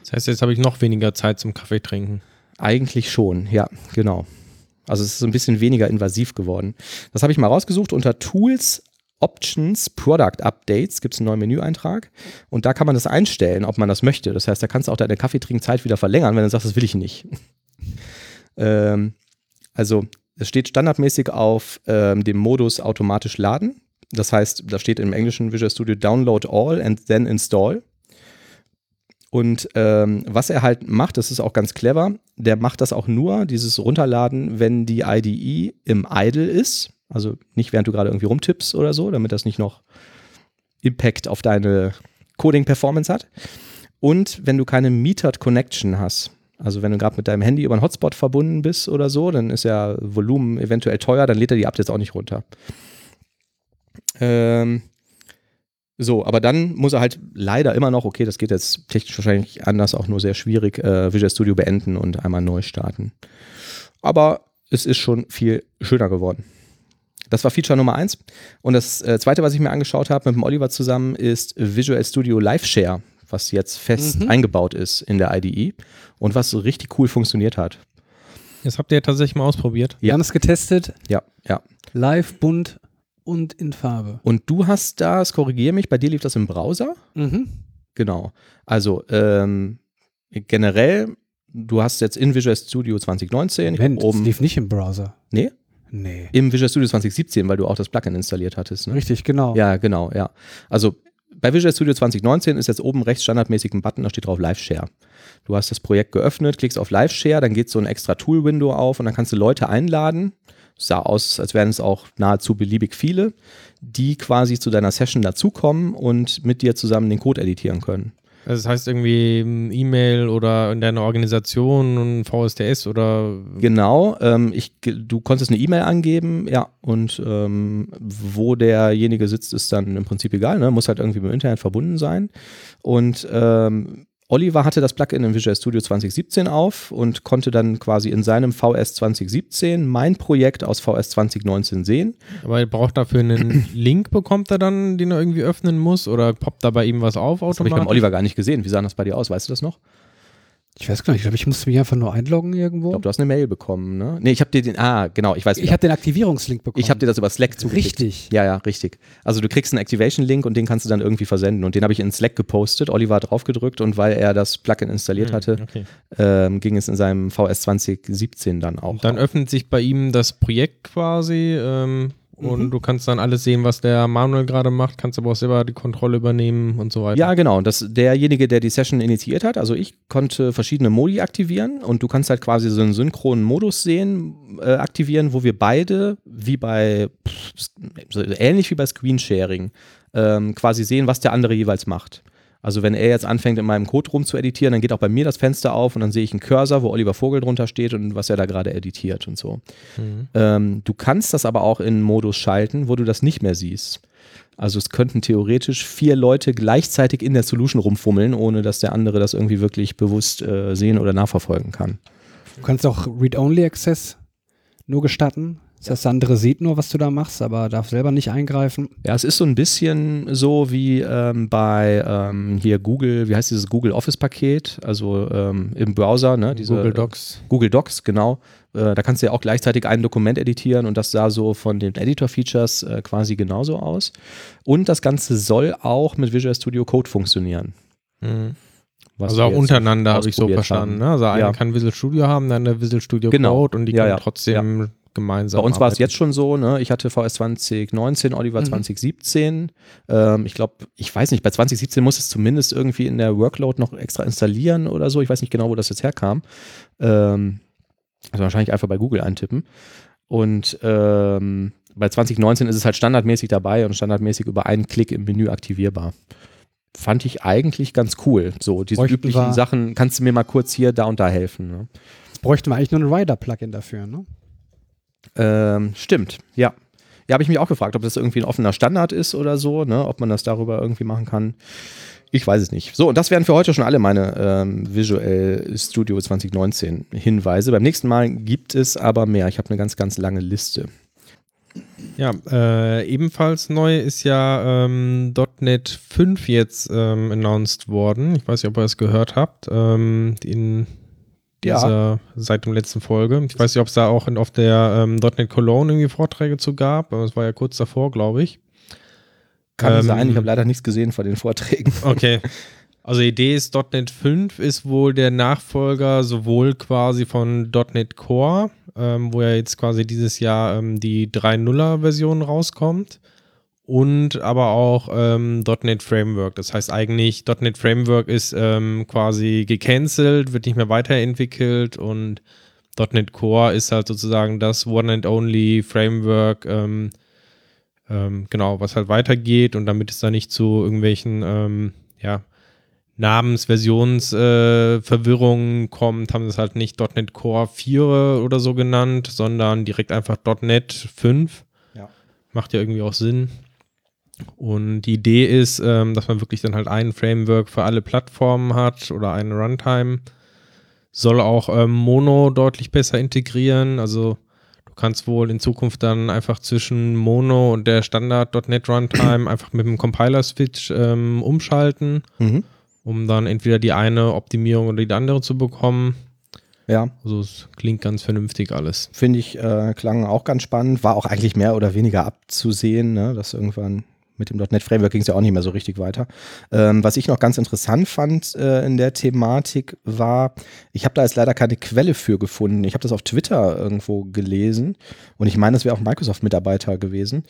Das heißt, jetzt habe ich noch weniger Zeit zum Kaffee trinken. Eigentlich schon, ja, genau. Also es ist ein bisschen weniger invasiv geworden. Das habe ich mal rausgesucht unter Tools, Options, Product Updates gibt es einen neuen Menüeintrag und da kann man das einstellen, ob man das möchte. Das heißt, da kannst du auch deine Kaffeetrinkzeit wieder verlängern, wenn du sagst, das will ich nicht. *laughs* ähm, also es steht standardmäßig auf ähm, dem Modus automatisch laden. Das heißt, da steht im englischen Visual Studio Download All and then Install. Und ähm, was er halt macht, das ist auch ganz clever, der macht das auch nur, dieses Runterladen, wenn die IDE im Idle ist. Also nicht während du gerade irgendwie rumtippst oder so, damit das nicht noch Impact auf deine Coding-Performance hat. Und wenn du keine Metered Connection hast, also wenn du gerade mit deinem Handy über einen Hotspot verbunden bist oder so, dann ist ja Volumen eventuell teuer, dann lädt er die Updates auch nicht runter. Ähm, so, aber dann muss er halt leider immer noch, okay, das geht jetzt technisch wahrscheinlich anders, auch nur sehr schwierig, äh, Visual Studio beenden und einmal neu starten. Aber es ist schon viel schöner geworden. Das war Feature Nummer eins. Und das äh, zweite, was ich mir angeschaut habe mit dem Oliver zusammen, ist Visual Studio Live Share, was jetzt fest mhm. eingebaut ist in der IDE und was so richtig cool funktioniert hat. Das habt ihr tatsächlich mal ausprobiert. Wir haben es getestet. Ja, ja. Live, bunt, und in Farbe. Und du hast das, korrigiere mich, bei dir lief das im Browser? Mhm. Genau. Also ähm, generell, du hast jetzt in Visual Studio 2019 Moment, oben. Das lief nicht im Browser. Nee? Nee. Im Visual Studio 2017, weil du auch das Plugin installiert hattest. Ne? Richtig, genau. Ja, genau, ja. Also bei Visual Studio 2019 ist jetzt oben rechts standardmäßig ein Button, da steht drauf Live Share. Du hast das Projekt geöffnet, klickst auf Live Share, dann geht so ein extra Tool-Window auf und dann kannst du Leute einladen sah aus, als wären es auch nahezu beliebig viele, die quasi zu deiner Session dazukommen und mit dir zusammen den Code editieren können. Also das heißt irgendwie E-Mail oder in deiner Organisation und VSTS oder Genau, ähm, ich, du konntest eine E-Mail angeben, ja, und ähm, wo derjenige sitzt, ist dann im Prinzip egal, ne? muss halt irgendwie mit dem Internet verbunden sein. Und ähm, Oliver hatte das Plugin in Visual Studio 2017 auf und konnte dann quasi in seinem VS 2017 mein Projekt aus VS 2019 sehen. Aber er braucht dafür einen *clears throat* Link, bekommt er dann, den er irgendwie öffnen muss? Oder poppt da bei ihm was auf automatisch? Das habe ich beim Oliver gar nicht gesehen. Wie sah das bei dir aus? Weißt du das noch? Ich weiß gar nicht, ich glaube, ich musste mich einfach nur einloggen irgendwo. Ich glaube, du hast eine Mail bekommen, ne? Nee, ich habe dir den, ah, genau, ich weiß. Ich habe den Aktivierungslink bekommen. Ich habe dir das über Slack zugeklickt. Richtig. Ja, ja, richtig. Also du kriegst einen Activation-Link und den kannst du dann irgendwie versenden. Und den habe ich in Slack gepostet. Oliver hat draufgedrückt und weil er das Plugin installiert hm, hatte, okay. ähm, ging es in seinem VS 2017 dann auch. Und dann auf. öffnet sich bei ihm das Projekt quasi. Ähm und mhm. du kannst dann alles sehen, was der Manuel gerade macht, kannst aber auch selber die Kontrolle übernehmen und so weiter. Ja, genau. Das, derjenige, der die Session initiiert hat, also ich, konnte verschiedene Modi aktivieren und du kannst halt quasi so einen synchronen Modus sehen, äh, aktivieren, wo wir beide, wie bei, pff, so ähnlich wie bei Screensharing, ähm, quasi sehen, was der andere jeweils macht. Also wenn er jetzt anfängt, in meinem Code rum zu editieren, dann geht auch bei mir das Fenster auf und dann sehe ich einen Cursor, wo Oliver Vogel drunter steht und was er da gerade editiert und so. Mhm. Ähm, du kannst das aber auch in Modus schalten, wo du das nicht mehr siehst. Also es könnten theoretisch vier Leute gleichzeitig in der Solution rumfummeln, ohne dass der andere das irgendwie wirklich bewusst äh, sehen oder nachverfolgen kann. Du kannst auch Read-Only-Access nur gestatten. Das andere sieht nur, was du da machst, aber darf selber nicht eingreifen. Ja, es ist so ein bisschen so wie ähm, bei ähm, hier Google, wie heißt dieses Google Office-Paket, also ähm, im Browser, ne? Diese, Google Docs. Google Docs, genau. Äh, da kannst du ja auch gleichzeitig ein Dokument editieren und das sah so von den Editor-Features äh, quasi genauso aus. Und das Ganze soll auch mit Visual Studio Code funktionieren. Mhm. was Also auch untereinander habe ich so verstanden. Ne? Also einer Ja. kann Visual Studio haben, dann der Visual Studio Genau. Code und die Ja, können ja. trotzdem gemeinsam Bei uns war es jetzt schon so, ne? Ich hatte VS 2019, Oliver Mhm. 2017. Ähm, ich glaube, ich weiß nicht, bei 2017 muss es zumindest irgendwie in der Workload noch extra installieren oder so. Ich weiß nicht genau, wo das jetzt herkam. Ähm, also wahrscheinlich einfach bei Google eintippen. Und ähm, bei 2019 ist es halt standardmäßig dabei und standardmäßig über einen Klick im Menü aktivierbar. Fand ich eigentlich ganz cool. So, diese Bräuchten üblichen Sachen, kannst du mir mal kurz hier, da und da helfen. Ne? Jetzt bräuchten wir eigentlich nur ein Rider-Plugin dafür, ne? Ähm, stimmt, ja. Ja, habe ich mich auch gefragt, ob das irgendwie ein offener Standard ist oder so, ne? ob man das darüber irgendwie machen kann. Ich weiß es nicht. So, und das wären für heute schon alle meine ähm, Visual Studio 2019 Hinweise. Beim nächsten Mal gibt es aber mehr. Ich habe eine ganz, ganz lange Liste. Ja, äh, ebenfalls neu ist ja ähm, .NET 5 jetzt ähm, announced worden. Ich weiß nicht, ob ihr es gehört habt. Ähm, in Ja. dieser, seit dem letzten Folge. Ich weiß nicht, ob es da auch in, auf der ähm, .NET Cologne irgendwie Vorträge zu gab, aber es war ja kurz davor, glaube ich. Kann Ähm, sein, ich habe leider nichts gesehen von den Vorträgen. *laughs* Okay. Also die Idee ist, .NET 5 ist wohl der Nachfolger sowohl quasi von .NET Core, ähm, wo ja jetzt quasi dieses Jahr ähm, die 3.0er Version rauskommt und aber auch ähm, .NET Framework. Das heißt eigentlich, .NET Framework ist ähm, quasi gecancelt, wird nicht mehr weiterentwickelt und .NET Core ist halt sozusagen das One and Only Framework, ähm, ähm, genau, was halt weitergeht und damit es da nicht zu irgendwelchen, ähm, ja, Namensversionsverwirrungen äh, kommt, haben sie es halt nicht .NET Core 4 oder so genannt, sondern direkt einfach .NET 5. Ja. Macht ja irgendwie auch Sinn. Und die Idee ist, ähm, dass man wirklich dann halt ein Framework für alle Plattformen hat oder eine Runtime. Soll auch ähm, Mono deutlich besser integrieren. Also du kannst wohl in Zukunft dann einfach zwischen Mono und der Standard.NET Runtime *clears throat* einfach mit dem Compiler-Switch ähm, umschalten, Mhm. um dann entweder die eine Optimierung oder die andere zu bekommen. Ja, Also es klingt ganz vernünftig alles. finde ich, äh, klang auch ganz spannend. War auch eigentlich mehr oder weniger abzusehen, ne? dass irgendwann mit dem .NET Framework ging es ja auch nicht mehr so richtig weiter. Ähm, was ich noch ganz interessant fand äh, in der Thematik war, ich habe da jetzt leider keine Quelle für gefunden. Ich habe das auf Twitter irgendwo gelesen und ich meine, das wäre auch Microsoft-Mitarbeiter gewesen,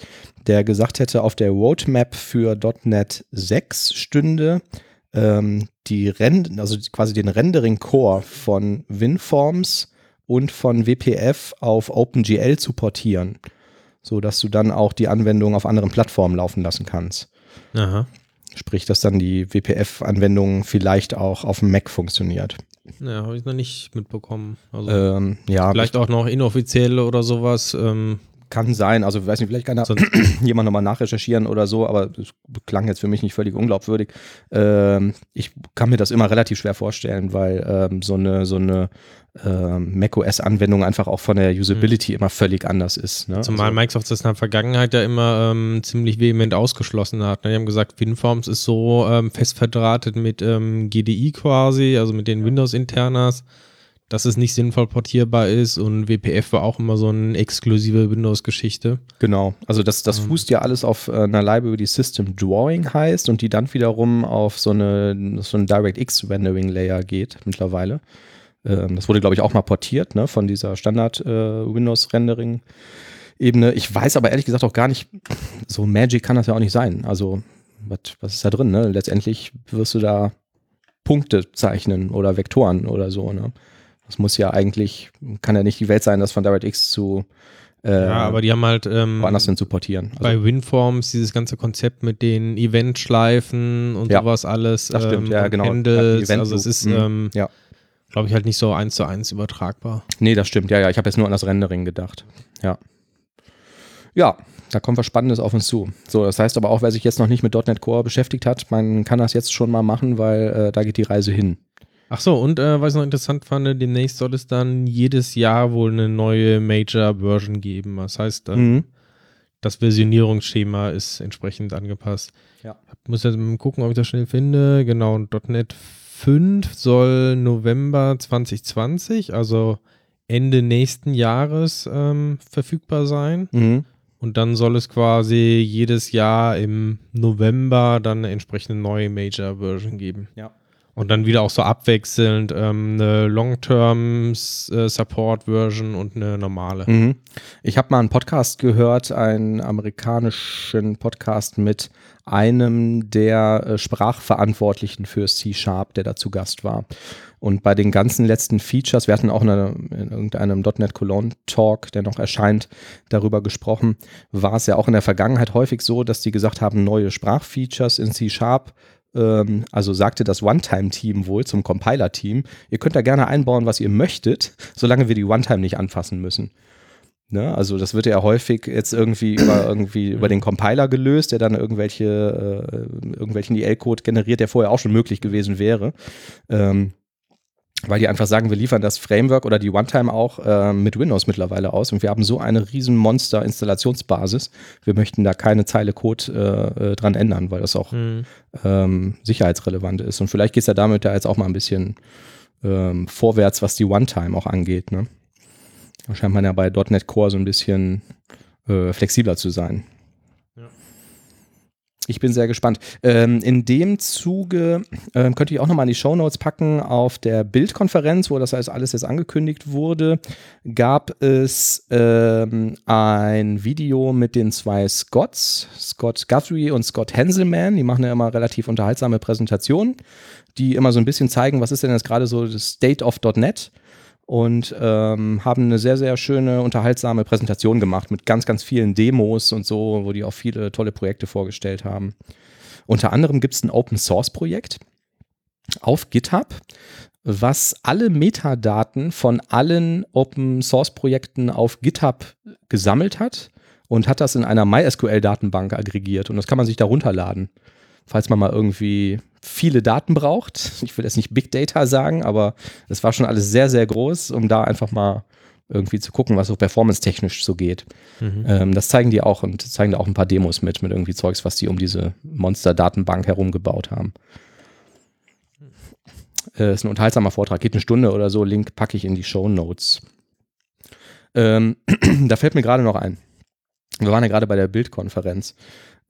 der gesagt hätte, auf der Roadmap für .NET 6 stünde ähm, die Rend also quasi den Rendering-Core von WinForms und von WPF auf OpenGL zu portieren, so dass du dann auch die Anwendung auf anderen Plattformen laufen lassen kannst. Aha. Sprich, dass dann die WPF-Anwendung vielleicht auch auf dem Mac funktioniert. Ja, habe ich noch nicht mitbekommen. Also Ähm, ja, vielleicht auch noch inoffiziell oder sowas. Ähm, kann sein. Also, weiß nicht, vielleicht kann da sonst, *clears throat* jemand nochmal nachrecherchieren oder so, aber es klang jetzt für mich nicht völlig unglaubwürdig. Ähm, ich kann mir das immer relativ schwer vorstellen, weil ähm, so eine, so eine ähm, macOS-Anwendung einfach auch von der Usability immer völlig anders ist. Ne? zumal also, Microsoft das in der Vergangenheit ja immer ähm, ziemlich vehement ausgeschlossen hat. Ne? Die haben gesagt, WinForms ist so ähm, fest verdrahtet mit ähm, GDI quasi, also mit den Windows-Internas, dass es nicht sinnvoll portierbar ist und WPF war auch immer so eine exklusive Windows-Geschichte. Genau. Also das, das Ähm. fußt ja alles auf äh, einer Library, die System Drawing heißt und die dann wiederum auf so eine so DirectX Rendering Layer geht mittlerweile. Ähm, das wurde, glaube ich, auch mal portiert, ne, von dieser Standard äh, Windows Rendering Ebene. Ich weiß aber ehrlich gesagt auch gar nicht, so Magic kann das ja auch nicht sein. Also, was, was ist da drin, ne? Letztendlich wirst du da Punkte zeichnen oder Vektoren oder so, ne? Das muss ja eigentlich, kann ja nicht die Welt sein, das von DirectX zu äh, ja, aber die haben halt ähm, woanders hin zu portieren. Also, bei WinForms dieses ganze Konzept mit den Eventschleifen und Ja, sowas alles. das stimmt, ja, genau. Handles, also es ist, mhm, ähm, ja. glaube ich, halt nicht so eins zu eins übertragbar. nee, das stimmt. Ja, ja, ich habe jetzt nur an das Rendering gedacht. Ja. Ja, da kommt was Spannendes auf uns zu. So, das heißt aber auch, wer sich jetzt noch nicht mit .NET Core beschäftigt hat, man kann das jetzt schon mal machen, weil äh, da geht die Reise hin. Ach so, und äh, was ich noch interessant fand, demnächst soll es dann jedes Jahr wohl eine neue Major-Version geben. Das heißt, äh, Mhm. das Versionierungsschema ist entsprechend angepasst. Ja. Ich muss jetzt mal gucken, ob ich das schnell finde. Genau, .NET 5 soll November 2020, also Ende nächsten Jahres ähm, verfügbar sein. Mhm. Und dann soll es quasi jedes Jahr im November dann eine entsprechende neue Major-Version geben. Ja. Und dann wieder auch so abwechselnd ähm, eine Long-Term-Support-Version und eine normale. Mhm. Ich habe mal einen Podcast gehört, einen amerikanischen Podcast mit einem der äh, Sprachverantwortlichen für C-Sharp, der da zu Gast war. Und bei den ganzen letzten Features, wir hatten auch in, einer, in irgendeinem .NET Cologne Talk, der noch erscheint, darüber gesprochen, war es ja auch in der Vergangenheit häufig so, dass die gesagt haben, neue Sprachfeatures in C-Sharp ähm, also sagte das One-Time-Team wohl zum Compiler-Team, ihr könnt da gerne einbauen, was ihr möchtet, solange wir die One-Time nicht anfassen müssen. Ne? Also das wird ja häufig jetzt irgendwie über, irgendwie über den Compiler gelöst, der dann irgendwelche, äh, irgendwelchen IL-Code generiert, der vorher auch schon möglich gewesen wäre. Ähm, weil die einfach sagen, wir liefern das Framework oder die One-Time auch äh, mit Windows mittlerweile aus und wir haben so eine riesen Monster-Installationsbasis. Wir möchten da keine Zeile Code äh, äh, dran ändern, weil das auch Mhm. ähm, sicherheitsrelevant ist. Und vielleicht geht es ja damit ja jetzt auch mal ein bisschen ähm, vorwärts, was die One-Time auch angeht. Ne? Da scheint man ja bei .NET Core so ein bisschen äh, flexibler zu sein. Ich bin sehr gespannt. Ähm, in dem Zuge ähm, könnte ich auch nochmal in die Shownotes packen. Auf der Bildkonferenz, wo das alles jetzt angekündigt wurde, gab es ähm, ein Video mit den zwei Scotts, Scott Guthrie und Scott Hanselman. Die machen ja immer relativ unterhaltsame Präsentationen, die immer so ein bisschen zeigen, was ist denn jetzt gerade so das State of .NET und ähm, haben eine sehr, sehr schöne, unterhaltsame Präsentation gemacht mit ganz, ganz vielen Demos und so, wo die auch viele tolle Projekte vorgestellt haben. Unter anderem gibt es ein Open-Source-Projekt auf GitHub, was alle Metadaten von allen Open-Source-Projekten auf GitHub gesammelt hat und hat das in einer MySQL-Datenbank aggregiert. Und das kann man sich da runterladen, falls man mal irgendwie viele Daten braucht. Ich will jetzt nicht Big Data sagen, aber es war schon alles sehr, sehr groß, um da einfach mal irgendwie zu gucken, was so performance-technisch so geht. Mhm. Ähm, das zeigen die auch und zeigen da auch ein paar Demos mit, mit irgendwie Zeugs, was die um diese Monster-Datenbank herum gebaut haben. Äh, ist ein unterhaltsamer Vortrag, geht eine Stunde oder so. Link packe ich in die Show Notes. Ähm, *clears throat* da fällt mir gerade noch ein. Wir waren ja gerade bei der Bildkonferenz.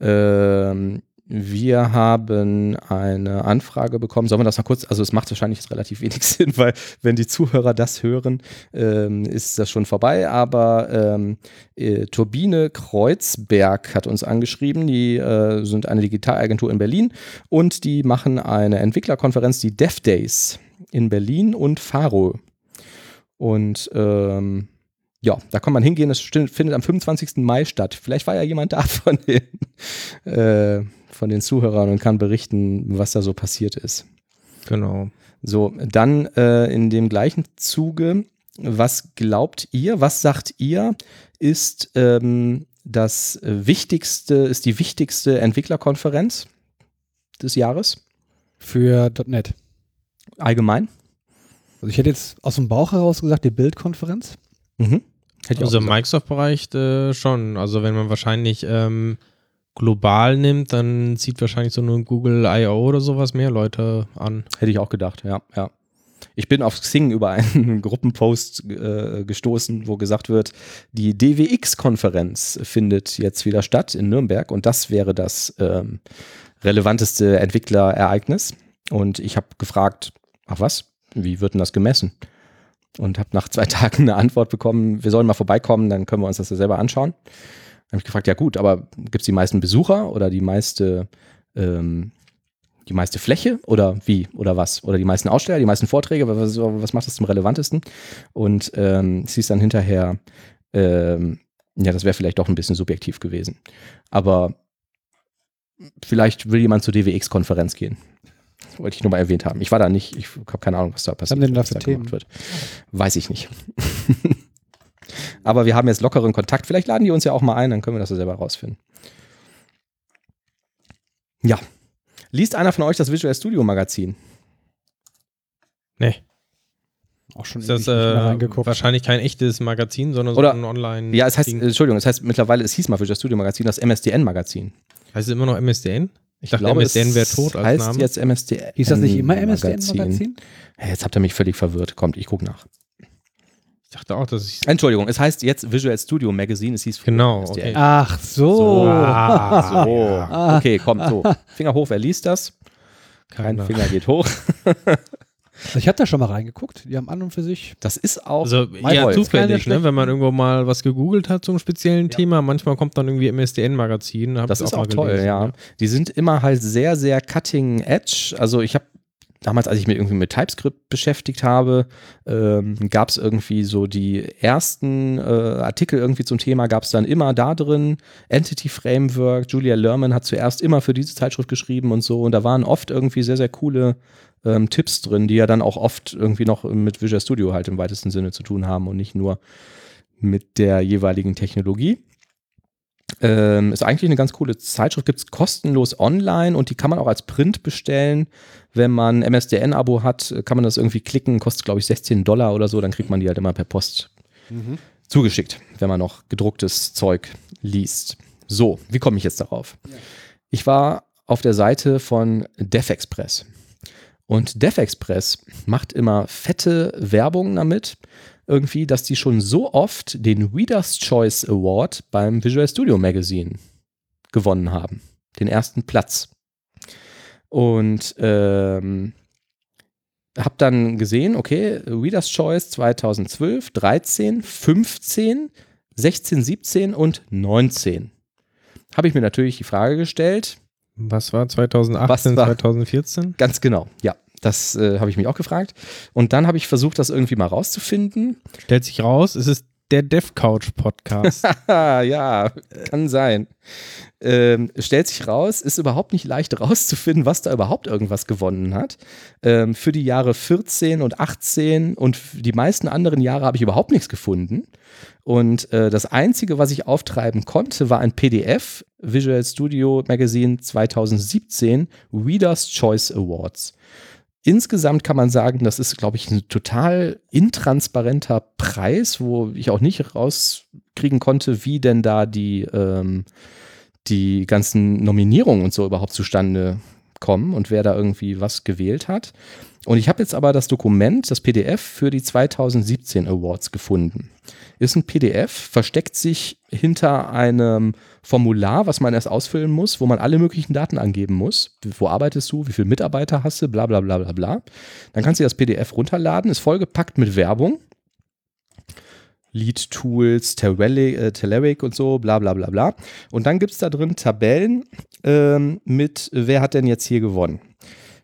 Ähm, wir haben eine Anfrage bekommen. Sollen wir das mal kurz? Also, es macht wahrscheinlich relativ wenig *laughs* Sinn, weil, wenn die Zuhörer das hören, ähm, ist das schon vorbei. Aber ähm, äh, Turbine Kreuzberg hat uns angeschrieben. Die äh, sind eine Digitalagentur in Berlin und die machen eine Entwicklerkonferenz, die Dev Days in Berlin und Faro. Und ähm, ja, da kann man hingehen. Das findet am 25. Mai statt. Vielleicht war ja jemand da *laughs* von den, äh, von den Zuhörern und kann berichten, was da so passiert ist. Genau. So, dann äh, in dem gleichen Zuge, was glaubt ihr, was sagt ihr, ist ähm, das wichtigste, ist die wichtigste Entwicklerkonferenz des Jahres? Für .NET. Allgemein? Also ich hätte jetzt aus dem Bauch heraus gesagt, die Bildkonferenz. Mhm. Also im. Microsoft-Bereich äh, schon. Also wenn man wahrscheinlich ähm, global nimmt, dann zieht wahrscheinlich so nur Google I.O. oder sowas mehr Leute an. Hätte ich auch gedacht, ja, ja. Ich bin auf Xing über einen *laughs* Gruppenpost äh, gestoßen, wo gesagt wird, die DWX-Konferenz findet jetzt wieder statt in Nürnberg und das wäre das ähm, relevanteste Entwicklerereignis. Und ich habe gefragt, ach was, wie wird denn das gemessen? Und habe nach zwei *laughs* Tagen eine Antwort bekommen, wir sollen mal vorbeikommen, dann können wir uns das ja selber anschauen. Habe ich gefragt, ja gut, aber gibt es die meisten Besucher oder die meiste ähm, die meiste Fläche oder wie oder was? Oder die meisten Aussteller, die meisten Vorträge, was, was macht das zum relevantesten? Und ähm, es hieß dann hinterher, ähm, ja, das wäre vielleicht doch ein bisschen subjektiv gewesen. Aber vielleicht will jemand zur DWX-Konferenz gehen. Das wollte ich nur mal erwähnt haben. Ich war da nicht, ich habe keine Ahnung, was da passiert. haben denn da für Themen? Wird. Weiß ich nicht. *laughs* Aber wir haben jetzt lockeren Kontakt. Vielleicht laden die uns ja auch mal ein, dann können wir das ja selber rausfinden. Ja. Liest einer von euch das Visual Studio Magazin? Nee. Auch schon Ist das äh, reingeguckt. wahrscheinlich kein echtes Magazin, sondern Oder- so ein Online. Ja, es heißt, Ding. äh, Entschuldigung, es heißt mittlerweile, es hieß mal Visual Studio Magazin, das MSDN-Magazin. heißt es immer noch MSDN? Ich dachte, glaube, MSDN wäre tot als heißt Name. jetzt MSDN. Hieß das nicht immer MSDN-Magazin? Hey, jetzt habt ihr mich völlig verwirrt. Kommt, ich guck nach. Ich dachte auch, dass ich. Entschuldigung, es heißt jetzt Visual Studio Magazine, es hieß früher Genau, okay. Ach so. So. Ah, So, Ah. okay, kommt so. Finger hoch, wer liest das? Kein Keiner. Finger geht hoch. *laughs* Ich habe da schon mal reingeguckt. Die haben an und für sich. Das ist auch Also eher. Keine zufällig, ne? wenn man irgendwo mal was gegoogelt hat zum speziellen Thema. Manchmal kommt dann irgendwie MSDN-Magazin. Das ist auch, toll, ja. Die sind immer halt sehr, sehr cutting edge. Also ich habe damals, als ich mich irgendwie mit TypeScript beschäftigt habe, ähm, gab es irgendwie so die ersten äh, Artikel irgendwie zum Thema, gab es dann immer da drin. Entity Framework, Julia Lerman hat zuerst immer für diese Zeitschrift geschrieben und so. Und da waren oft irgendwie sehr, sehr coole ähm, Tipps drin, die ja dann auch oft irgendwie noch mit Visual Studio halt im weitesten Sinne zu tun haben und nicht nur mit der jeweiligen Technologie. Ähm, ist eigentlich eine ganz coole Zeitschrift, gibt es kostenlos online und die kann man auch als Print bestellen. Wenn man MSDN-Abo hat, kann man das irgendwie klicken, kostet glaube ich 16 Dollar oder so, dann kriegt man die halt immer per Post zugeschickt, wenn man noch gedrucktes Zeug liest. So, wie komme ich jetzt darauf? Ich war auf der Seite von DevExpress. Und DevExpress macht immer fette Werbung damit, irgendwie, dass die schon so oft den Reader's Choice Award beim Visual Studio Magazine gewonnen haben. Den ersten Platz. Und ähm, hab dann gesehen, okay, Reader's Choice 2012, 13, 15, 16, 17 und 19. Habe ich mir natürlich die Frage gestellt, Was war 2018, Was war- 2014? Ganz genau, ja. Das äh, habe ich mich auch gefragt. Und dann habe ich versucht, das irgendwie mal rauszufinden. Stellt sich raus, es ist der DevCouch-Podcast. *laughs* Ja, kann sein. Ähm, stellt sich raus, ist überhaupt nicht leicht rauszufinden, was da überhaupt irgendwas gewonnen hat. Ähm, für die Jahre 14 und 18 und die meisten anderen Jahre habe ich überhaupt nichts gefunden. Und äh, das Einzige, was ich auftreiben konnte, war ein PDF, Visual Studio Magazine 2017, Reader's Choice Awards. Insgesamt kann man sagen, das ist, glaube ich, ein total intransparenter Preis, wo ich auch nicht rauskriegen konnte, wie denn da die, ähm, die ganzen Nominierungen und so überhaupt zustande kommen und wer da irgendwie was gewählt hat. Und ich habe jetzt aber das Dokument, das PDF für die 2017 Awards gefunden. Ist ein PDF, versteckt sich hinter einem Formular, was man erst ausfüllen muss, wo man alle möglichen Daten angeben muss. Wo arbeitest du, wie viele Mitarbeiter hast du, bla bla bla bla bla. Dann kannst du das PDF runterladen, ist vollgepackt mit Werbung. Lead-Tools, Telerik, äh, Telerik und so, bla bla bla bla. Und dann gibt es da drin Tabellen ähm, mit, wer hat denn jetzt hier gewonnen.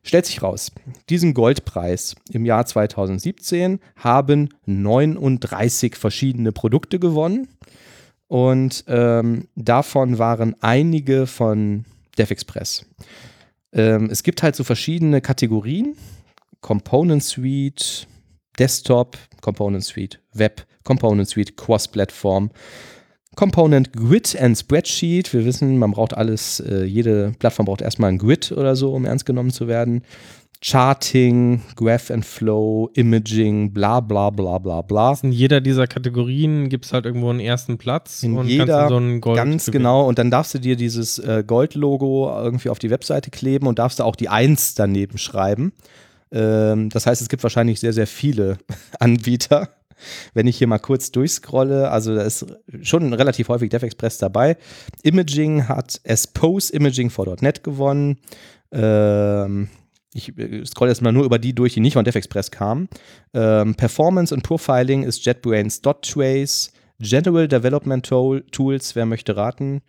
Stellt sich raus, diesen Goldpreis im Jahr 2017 haben 39 verschiedene Produkte gewonnen. Und ähm, davon waren einige von DevExpress. Ähm, es gibt halt so verschiedene Kategorien. Component Suite, Desktop, Component Suite, Web, Component Suite, Cross-Plattform, Component Grid and Spreadsheet. Wir wissen, man braucht alles, äh, jede Plattform braucht erstmal ein Grid oder so, um ernst genommen zu werden. Charting, Graph and Flow, Imaging, bla bla bla bla bla. In jeder dieser Kategorien gibt es halt irgendwo einen ersten Platz In und jeder, kannst du so einen Gold Ganz gewinnen. genau. Und dann darfst du dir dieses äh, Gold-Logo irgendwie auf die Webseite kleben und darfst da auch die 1 daneben schreiben. Ähm, das heißt, es gibt wahrscheinlich sehr, sehr viele *laughs* Anbieter. Wenn ich hier mal kurz durchscrolle, also da ist schon relativ häufig DevExpress dabei. Imaging hat Espose Imaging for .NET gewonnen. Ähm, ich äh, scrolle jetzt mal nur über die durch, die nicht von DevExpress kamen. Ähm, Performance und Profiling ist JetBrains .trace. General Development Tool, Tools, wer möchte raten?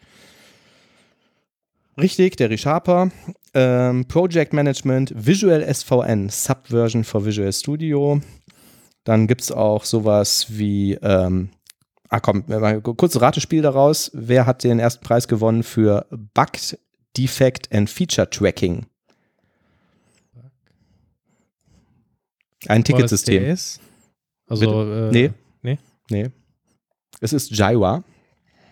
Richtig, der Resharper. Ähm, Project Management, Visual SVN, Subversion for Visual Studio. Dann gibt es auch sowas wie, ähm, ah komm, mal kurz Ratespiel daraus. Wer hat den ersten Preis gewonnen für Bug, Defect and Feature Tracking? Ein Ticketsystem. DS? Also, äh, Nee. nee. Nee. Es ist Jira.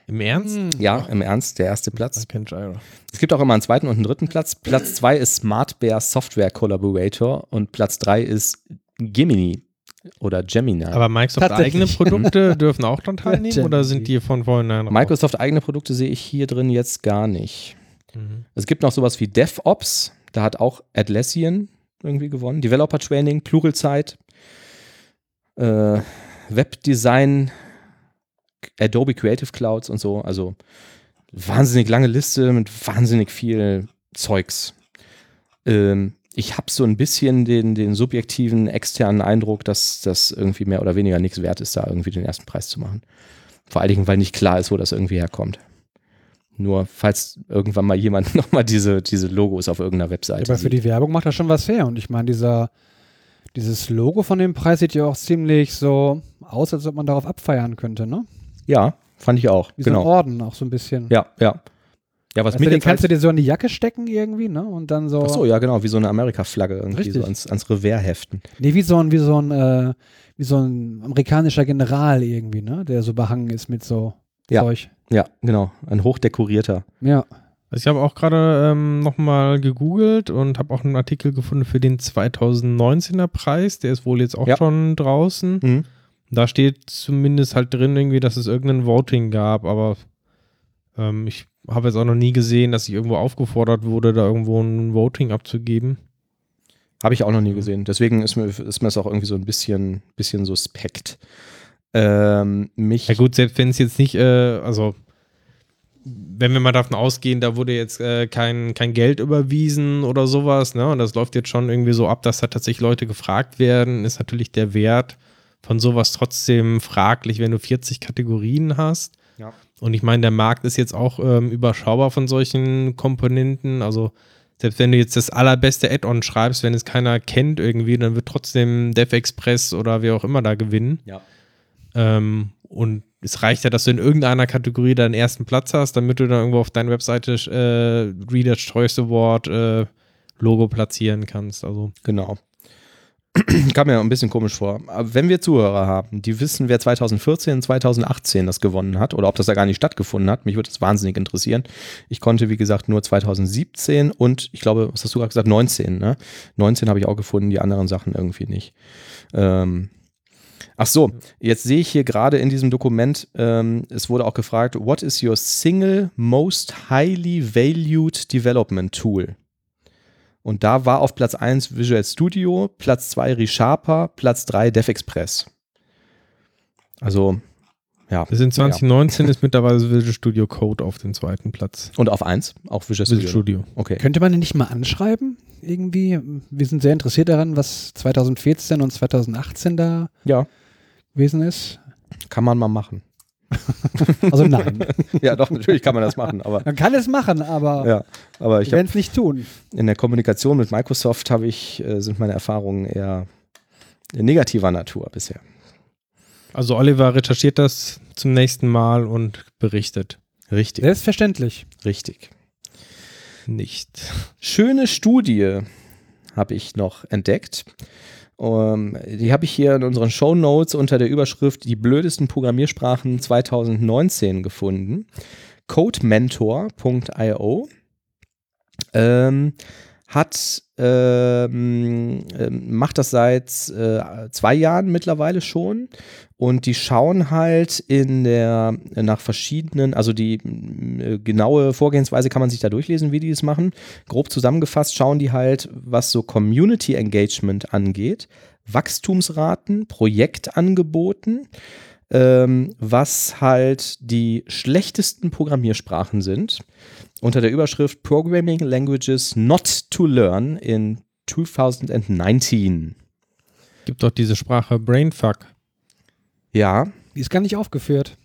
Im Ernst? Ja, im Ernst, der erste Platz. Ich kenn Gyro. Es gibt auch immer einen zweiten und einen dritten Platz. Platz zwei ist Smart Bear Software Collaborator und Platz drei ist Gemini oder Gemini. Aber Microsoft eigene Produkte *laughs* dürfen auch daran teilnehmen oder sind die von vornherein raus? Microsoft eigene Produkte sehe ich hier drin jetzt gar nicht. Mhm. Es gibt noch sowas wie DevOps, da hat auch Atlassian irgendwie gewonnen. Developer Training, Pluralsight, äh, Webdesign, Adobe Creative Clouds und so. Also wahnsinnig lange Liste mit wahnsinnig viel Zeugs. Ähm, ich habe so ein bisschen den, den subjektiven externen Eindruck, dass das irgendwie mehr oder weniger nichts wert ist, da irgendwie den ersten Preis zu machen. Vor allen Dingen, weil nicht klar ist, wo das irgendwie herkommt. Nur falls irgendwann mal jemand *laughs* nochmal diese, diese Logos auf irgendeiner Ja, Webseite aber für sieht. die Werbung macht das schon was her. Und ich meine, dieser, dieses Logo von dem Preis sieht ja auch ziemlich so aus, als ob man darauf abfeiern könnte, ne? Ja, fand ich auch. Wie so ein genau. Orden auch so ein bisschen. Ja, ja. Ja, was Weißt mir du, den jetzt kannst du halt, dir so in die Jacke stecken irgendwie, ne? Und dann so. Ach so, ja, genau, wie so eine Amerika-Flagge irgendwie Richtig. so ans, ans Revers heften. Nee, wie so ein, wie so ein, äh, wie so ein amerikanischer General irgendwie, ne? Der so behangen ist mit so Ja. Zeug. Ja, genau. Ein hochdekorierter. Ja. Also ich habe auch gerade ähm, nochmal gegoogelt und habe auch einen Artikel gefunden für den 2019er Preis. Der ist wohl jetzt auch Ja. schon draußen. Mhm. Da steht zumindest halt drin irgendwie, dass es irgendein Voting gab, aber ähm, ich habe jetzt auch noch nie gesehen, dass ich irgendwo aufgefordert wurde, da irgendwo ein Voting abzugeben. Habe ich auch noch nie gesehen. Deswegen ist mir, ist mir das auch irgendwie so ein bisschen, bisschen suspekt. Ähm, mich. Ja gut, selbst wenn es jetzt nicht, äh, also wenn wir mal davon ausgehen, da wurde jetzt äh, kein, kein Geld überwiesen oder sowas, ne? Und das läuft jetzt schon irgendwie so ab, dass da tatsächlich Leute gefragt werden, ist natürlich der Wert von sowas trotzdem fraglich, wenn du 40 Kategorien hast. Und ich meine, der Markt ist jetzt auch ähm, überschaubar von solchen Komponenten. Also selbst wenn du jetzt das allerbeste Add-on schreibst, wenn es keiner kennt irgendwie, dann wird trotzdem DevExpress oder wer auch immer da gewinnen. Ja. Ähm, und es reicht ja, dass du in irgendeiner Kategorie deinen ersten Platz hast, damit du dann irgendwo auf deiner Webseite äh, Reader's Choice Award äh, Logo platzieren kannst. Also Genau. *clears throat* Kam mir ein bisschen komisch vor. Aber wenn wir Zuhörer haben, die wissen, wer 2014, 2018 das gewonnen hat oder ob das da gar nicht stattgefunden hat, mich würde das wahnsinnig interessieren. Ich konnte, wie gesagt, nur 2017 und ich glaube, was hast du gerade gesagt, 19, ne? 19 habe ich auch gefunden, die anderen Sachen irgendwie nicht. Ähm, ach so, jetzt sehe ich hier gerade in diesem Dokument, ähm, es wurde auch gefragt, what is your single most highly valued development tool? Und da war auf Platz 1 Visual Studio, Platz 2 ReSharper, Platz 3 DevExpress. Also, ja. das in 2019 ist mittlerweile Visual Studio Code auf dem zweiten Platz. Und auf 1 auch Visual Studio. Visual Studio. Okay. Könnte man den nicht mal anschreiben? Irgendwie? Wir sind sehr interessiert daran, was 2014 und 2018 da Ja, gewesen ist. kann man mal machen. *laughs* Also nein. *laughs* Ja, doch, natürlich kann man das machen, aber Man kann es machen, aber ja, aber ich werde es nicht tun. in der Kommunikation mit Microsoft habe ich äh, sind meine Erfahrungen eher negativer Natur bisher. Also Oliver recherchiert das zum nächsten Mal und berichtet Richtig, Selbstverständlich. richtig. nicht. Schöne Studie habe ich noch entdeckt. Ähm, die habe ich hier in unseren Show Notes unter der Überschrift Die blödesten Programmiersprachen 2019 gefunden. Codementor.io ähm, hat ähm, ähm, macht das seit äh, zwei Jahren mittlerweile schon und die schauen halt in der nach verschiedenen, also die äh, genaue Vorgehensweise kann man sich da durchlesen, wie die es machen. Grob zusammengefasst schauen die halt, was so Community Engagement angeht, Wachstumsraten, Projektangeboten, ähm, was halt die schlechtesten Programmiersprachen sind. Unter der Überschrift Programming Languages Not to Learn in 2019. Gibt doch diese Sprache Brainfuck. Ja, Die ist gar nicht aufgeführt.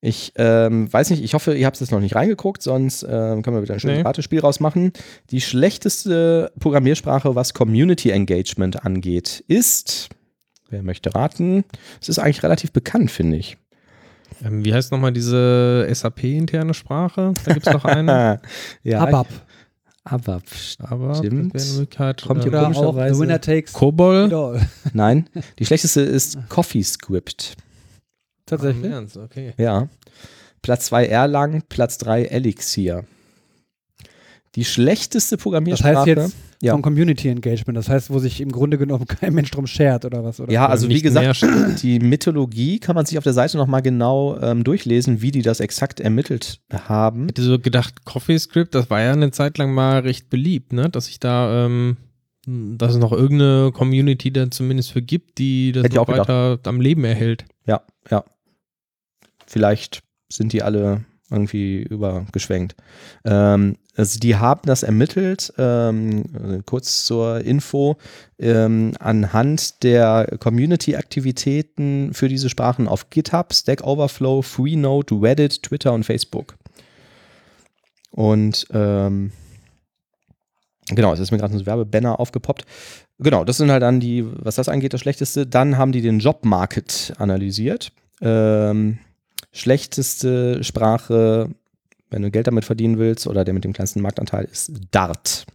ich ähm, weiß nicht, ich hoffe, ihr habt es jetzt noch nicht reingeguckt, sonst ähm, können wir wieder ein schönes Nee. Ratespiel rausmachen. Die schlechteste Programmiersprache, was Community Engagement angeht, ist, wer möchte raten, es ist eigentlich relativ bekannt, finde ich. Ähm, wie heißt nochmal diese SAP-interne Sprache? Da gibt es doch eine. ja, ABAP. aber Aber Stimmt. Möglichkeit. Kommt hier ähm, auch The Winner Takes Kobol. *laughs* Nein, die schlechteste ist CoffeeScript. Tatsächlich. Okay. Ja. Platz 2 Erlang, Platz 3 Elixir. Die schlechteste Das Programmiersprache. heißt jetzt ja. vom Community Engagement, das heißt, wo sich im Grunde genommen *laughs* kein Mensch drum schert oder was? Oder? ja, also wie gesagt, *clears throat* die Mythologie kann man sich auf der Seite nochmal genau ähm, durchlesen, wie die das exakt ermittelt haben. hätte so gedacht, CoffeeScript, das war ja eine Zeit lang mal recht beliebt, ne? Dass ich da, ähm, dass es noch irgendeine Community da zumindest für gibt, die das ich noch auch gedacht. weiter am Leben erhält. Ja, ja. Vielleicht sind die alle irgendwie übergeschwenkt. Ähm, also die haben das ermittelt, ähm, äh, kurz zur Info, ähm, anhand der Community-Aktivitäten für diese Sprachen auf GitHub, Stack Overflow, Freenode, Reddit, Twitter und Facebook. Und ähm, genau, es ist mir gerade ein Werbebanner aufgepoppt. Genau, das sind halt dann die, was das angeht, das Schlechteste. Dann haben die den Jobmarket analysiert. Ähm, schlechteste Sprache, wenn du Geld damit verdienen willst oder der mit dem kleinsten Marktanteil ist Dart.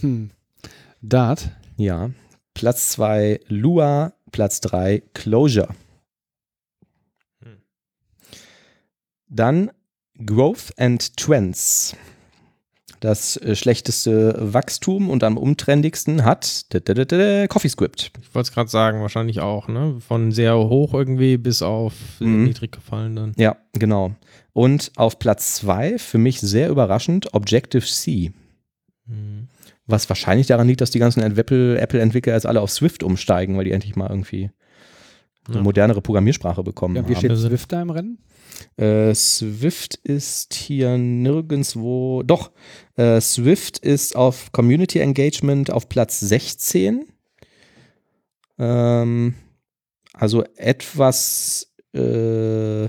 Hm. *laughs* Dart. Ja. Platz 2 Lua, Platz 3 Closure. Hm. Dann Growth and Trends. Das äh, schlechteste Wachstum und am umtrendigsten hat CoffeeScript. Ich wollte es gerade sagen, wahrscheinlich auch, ne? Von sehr hoch irgendwie bis auf Mhm. niedrig gefallen dann. Ja, genau. Und auf Platz 2, für mich sehr überraschend, Objective-C. Mhm. Was wahrscheinlich daran liegt, dass die ganzen Apple- Apple-Entwickler jetzt alle auf Swift umsteigen, weil die endlich mal irgendwie eine Ja. modernere Programmiersprache bekommen Ja, wie haben. steht Also- Swift da im Rennen? Äh, Swift ist hier nirgendwo. Doch, äh, Swift ist auf Community Engagement auf Platz 16. Ähm, also etwas, äh,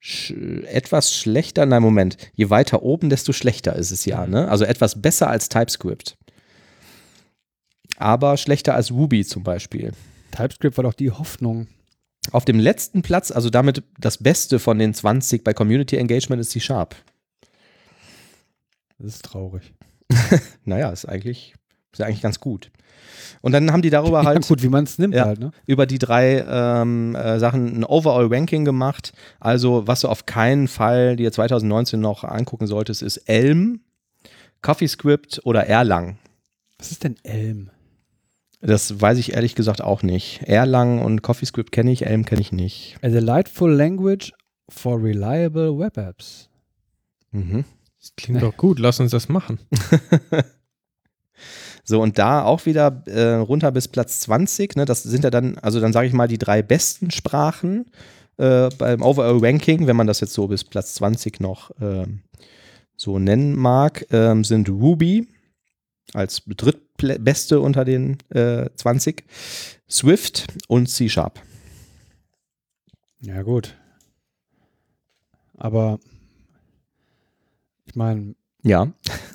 sch etwas schlechter. Nein, Moment. Je weiter oben, desto schlechter ist es ja. Ne? Also etwas besser als TypeScript. Aber schlechter als Ruby zum Beispiel. TypeScript war doch die Hoffnung. Auf dem letzten Platz, also damit das Beste von den 20 bei Community Engagement ist C-Sharp. Das ist traurig. *laughs* Naja, ist eigentlich, ist ja eigentlich ganz gut. Und dann haben die darüber *laughs* ja, halt gut, wie man es nimmt Ja. halt, ne? über die drei ähm, äh, Sachen ein Overall-Ranking gemacht. Also, was du auf keinen Fall dir 2019 noch angucken solltest, ist Elm, CoffeeScript oder Erlang. Was ist denn Elm? Das weiß ich ehrlich gesagt auch nicht. Erlang und CoffeeScript kenne ich, Elm kenne ich nicht. A delightful language for reliable web apps. Mhm. Das klingt doch gut, lass uns das machen. *laughs* So, und da auch wieder äh, runter bis Platz 20. Ne, das sind ja dann, also dann sage ich mal, die drei besten Sprachen äh, beim Overall Ranking, wenn man das jetzt so bis Platz 20 noch ähm, so nennen mag, ähm, sind Ruby als drittbeste unter den äh, 20, Swift und C Sharp. Ja, gut. Aber ich meine, Ja,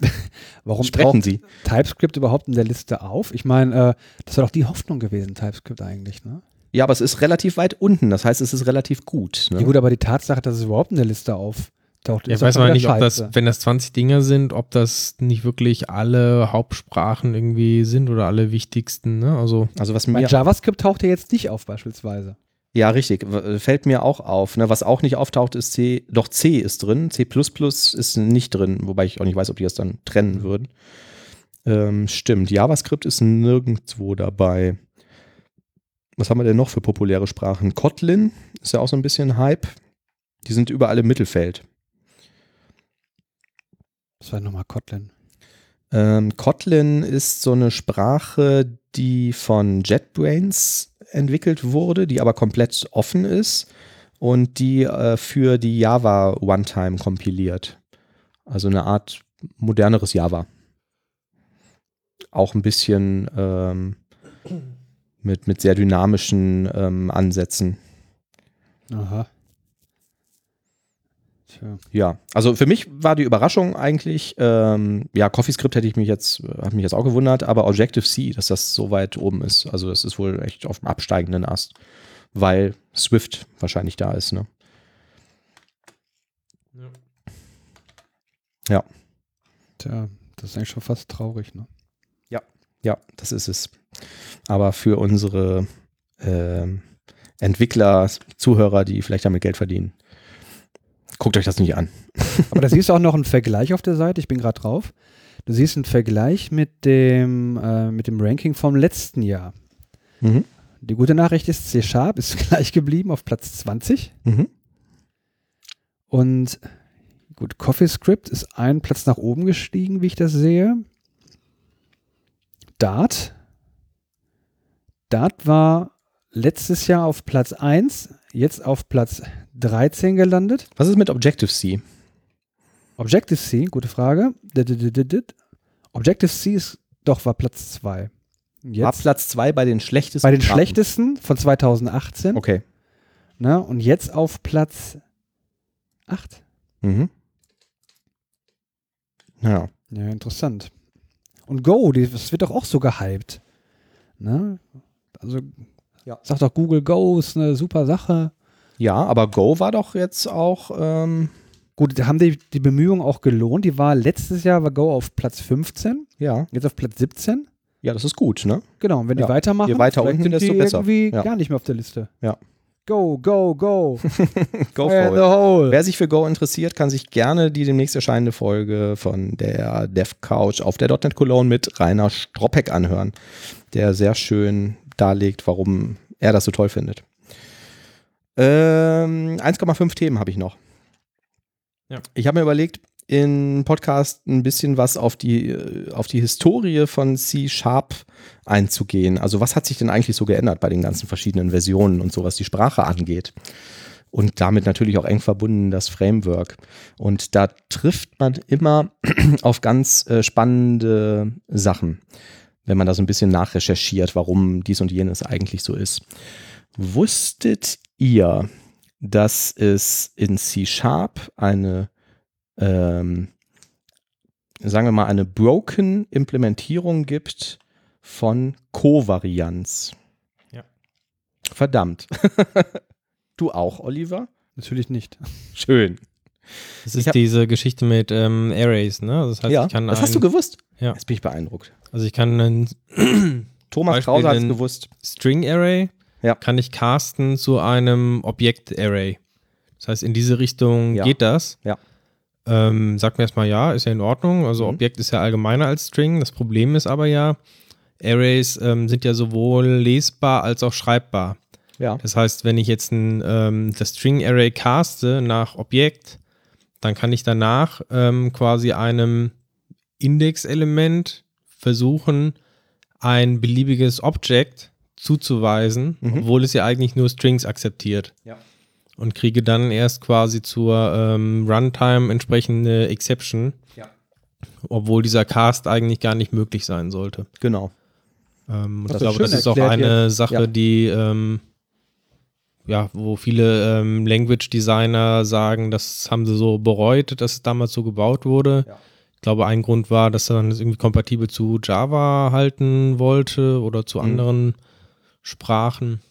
*laughs* warum sprechen Sie. TypeScript überhaupt in der Liste auf? Ich meine, äh, das war doch die Hoffnung gewesen, TypeScript eigentlich, ne? Ja, aber es ist relativ weit unten, das heißt, es ist relativ gut. Ne? Ja gut, aber die Tatsache, dass es überhaupt in der Liste auftaucht, Ja, ist doch weiß wieder nicht, ob das, wenn das 20 Dinger sind, ob das nicht wirklich alle Hauptsprachen irgendwie sind oder alle wichtigsten, ne? Also, Also was mir JavaScript taucht ja jetzt nicht auf beispielsweise. Ja, richtig. W- Fällt mir auch auf. Ne? Was auch nicht auftaucht, ist C. Doch C ist drin. C ist nicht drin, wobei ich auch nicht weiß, ob die das dann trennen würden. Ähm, stimmt. JavaScript ist nirgendwo dabei. Was haben wir denn noch für populäre Sprachen? Kotlin ist ja auch so ein bisschen Hype. Die sind überall im Mittelfeld. Das war nochmal Kotlin. Ähm, Kotlin ist so eine Sprache, die von JetBrains entwickelt wurde, die aber komplett offen ist und die äh, für die Java One-Time kompiliert. Also eine Art moderneres Java. Auch ein bisschen ähm, mit, mit sehr dynamischen ähm, Ansätzen. Aha. Ja, also für mich war die Überraschung eigentlich, ähm, ja, CoffeeScript hätte ich mich jetzt, hat mich jetzt auch gewundert, aber Objective-C, dass das so weit oben ist. Also das ist wohl echt auf dem absteigenden Ast, weil Swift wahrscheinlich da ist, ne? Tja, das ist eigentlich schon fast traurig, ne? Ja, das ist es. Aber für unsere ähm, Entwickler, Zuhörer, die vielleicht damit Geld verdienen, guckt euch das nicht an. *laughs* Aber da siehst du auch noch einen Vergleich auf der Seite. Ich bin gerade drauf. Du siehst einen Vergleich mit dem, äh, mit dem Ranking vom letzten Jahr. Mhm. Die gute Nachricht ist, C-Sharp ist *laughs* gleich geblieben auf Platz 20. Mhm. Und gut, CoffeeScript ist einen Platz nach oben gestiegen, wie ich das sehe. Dart. Dart war letztes Jahr auf Platz 1, jetzt auf Platz 13 gelandet. Was ist mit Objective-C? Objective-C, gute Frage. Objective-C ist doch war Platz 2. War Platz 2 bei den schlechtesten. bei den Karten. schlechtesten von 2018. Okay. Ne, und jetzt auf Platz 8. Mhm. Ja. Ja, interessant. Und Go, die, das wird doch auch so gehypt. Ne? Also, Ja. sagt doch Google Go ist eine super Sache. Ja, aber Go war doch jetzt auch. Ähm, Gut, da haben die, die Bemühungen auch gelohnt. Die war letztes Jahr war Go auf Platz 15, ja. jetzt auf Platz 17. Ja, das ist gut, ne? Genau, und wenn die Ja, weitermachen, je weiter unten, sind desto die besser. irgendwie Ja. gar nicht mehr auf der Liste. Ja. Go, go, go. *laughs* Go for the it. hole. Wer sich für Go interessiert, kann sich gerne die demnächst erscheinende Folge von der Dev Couch auf der .NET Cologne mit Rainer Stroppeck anhören, der sehr schön darlegt, warum er das so toll findet. Ähm, 1,5 Themen habe ich noch. Ja. Ich habe mir überlegt, in Podcast ein bisschen was auf die, äh, auf die Historie von C Sharp einzugehen. Also was hat sich denn eigentlich so geändert bei den ganzen verschiedenen Versionen und so, was die Sprache angeht? Und damit natürlich auch eng verbunden das Framework. Und da trifft man immer *clears throat* auf ganz äh, spannende Sachen, wenn man da so ein bisschen nachrecherchiert, warum dies und jenes eigentlich so ist. Wusstet ihr, dass es in C Sharp eine, ähm, sagen wir mal, eine broken Implementierung gibt von Kovarianz? Ja. Verdammt. *laughs* du auch, Oliver? Natürlich nicht. Schön. Das ist hab- diese Geschichte mit ähm, Arrays, ne? Das heißt, ja, ich kann das ein, hast du gewusst? Ja. Jetzt bin ich beeindruckt. also ich kann einen Thomas Beispiel Krause hat es gewusst. String Array Ja. kann ich casten zu einem Objekt Array. Das heißt, in diese Richtung Ja. geht das. Ja. Ähm, sagt mir erstmal ja, ist ja in Ordnung. Also Mhm. Objekt ist ja allgemeiner als String. Das Problem ist aber ja, Arrays ähm, sind ja sowohl lesbar als auch schreibbar. Ja. Das heißt, wenn ich jetzt ein, ähm, das String Array caste nach Objekt, dann kann ich danach ähm, quasi einem Indexelement versuchen, ein beliebiges Object zuzuweisen, Mhm. obwohl es ja eigentlich nur Strings akzeptiert. Ja. Und kriege dann erst quasi zur ähm, Runtime entsprechende Exception, Ja. obwohl dieser Cast eigentlich gar nicht möglich sein sollte. Genau. Ähm, Das das, schön das ist auch eine Sache, Ja. die ähm, ja, wo viele ähm, Language Designer sagen, das haben sie so bereut, dass es damals so gebaut wurde. Ja. Ich glaube, ein Grund war, dass er dann das irgendwie kompatibel zu Java halten wollte oder zu Mhm. anderen Sprachen.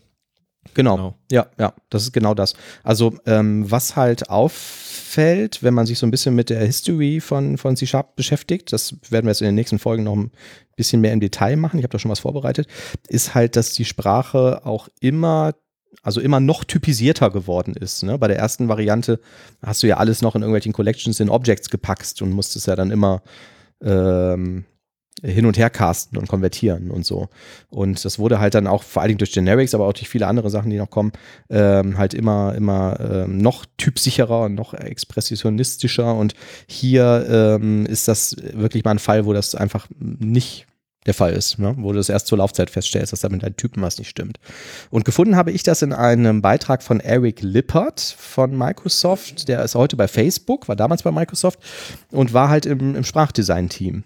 Genau. Genau. Ja, ja, das ist genau das. Also, ähm, was halt auffällt, wenn man sich so ein bisschen mit der History von, von C Sharp beschäftigt, das werden wir jetzt in den nächsten Folgen noch ein bisschen mehr im Detail machen, ich habe da schon was vorbereitet, ist halt, dass die Sprache auch immer, also immer noch typisierter geworden ist. Ne? Bei der ersten Variante hast du ja alles noch in irgendwelchen Collections in Objects gepackt und musstest ja dann immer ähm, hin und her casten und konvertieren und so. Und das wurde halt dann auch vor allen Dingen durch Generics, aber auch durch viele andere Sachen, die noch kommen, ähm, halt immer, immer ähm, noch typsicherer und noch expressionistischer. Und hier ähm, ist das wirklich mal ein Fall, wo das einfach nicht der Fall ist, ne? wo du das erst zur Laufzeit feststellst, dass da mit deinen Typen was nicht stimmt. Und gefunden habe ich das in einem Beitrag von Eric Lippert von Microsoft. Der ist heute bei Facebook, war damals bei Microsoft und war halt im, im Sprachdesign-Team.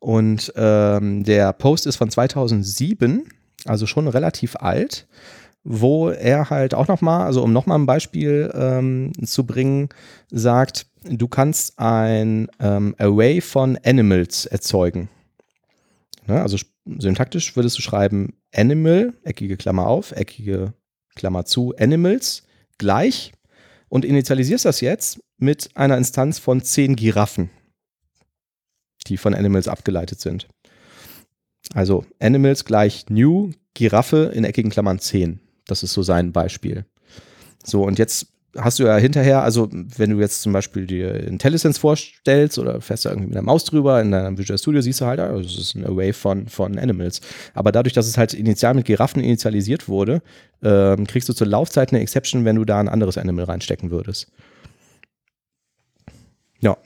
Und ähm, der Post ist von 2007, also schon relativ alt, wo er halt auch nochmal, also um nochmal ein Beispiel ähm, zu bringen, sagt, du kannst ein ähm, Array von Animals erzeugen. Ne, also syntaktisch würdest du schreiben Animal, eckige Klammer auf, eckige Klammer zu, Animals gleich und initialisierst das jetzt mit einer Instanz von 10 Giraffen die von Animals abgeleitet sind. Also Animals gleich New, Giraffe in eckigen Klammern 10. Das ist so sein Beispiel. So, und jetzt hast du ja hinterher, also wenn du jetzt zum Beispiel dir IntelliSense vorstellst oder fährst da irgendwie mit der Maus drüber in deinem Visual Studio, siehst du halt, also das ist ein Array von, von Animals. Aber dadurch, dass es halt initial mit Giraffen initialisiert wurde, ähm, kriegst du zur Laufzeit eine Exception, wenn du da ein anderes Animal reinstecken würdest. Ja.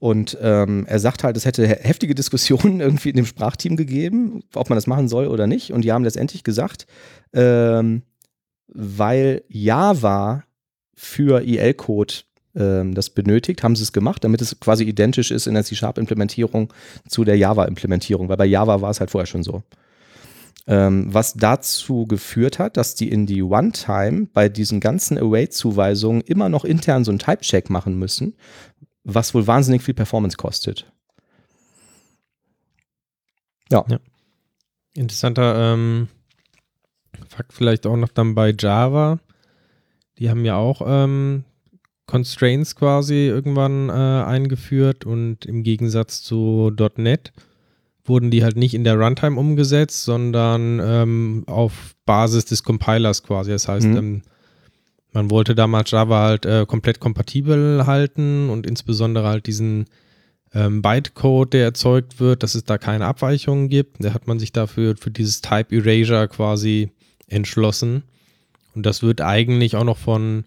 Und ähm, er sagt halt, es hätte heftige Diskussionen *laughs* irgendwie in dem Sprachteam gegeben, ob man das machen soll oder nicht. Und die haben letztendlich gesagt, ähm, weil Java für EL-Code ähm, das benötigt, haben sie es gemacht, damit es quasi identisch ist in der C-Sharp-Implementierung zu der Java-Implementierung, weil bei Java war es halt vorher schon so. Ähm, was dazu geführt hat, dass die in die One-Time bei diesen ganzen Await-Zuweisungen immer noch intern so einen Type-Check machen müssen, was wohl wahnsinnig viel Performance kostet. Ja. ja. Interessanter ähm, Fakt vielleicht auch noch dann bei Java. Die haben ja auch ähm, Constraints quasi irgendwann äh, eingeführt und im Gegensatz zu .NET wurden die halt nicht in der Runtime umgesetzt, sondern ähm, auf Basis des Compilers quasi. Das heißt, mhm. ähm, man wollte damals Java halt äh, komplett kompatibel halten und insbesondere halt diesen ähm, Bytecode, der erzeugt wird, dass es da keine Abweichungen gibt. Da hat man sich dafür für dieses Type Erasure quasi entschlossen. Und das wird eigentlich auch noch von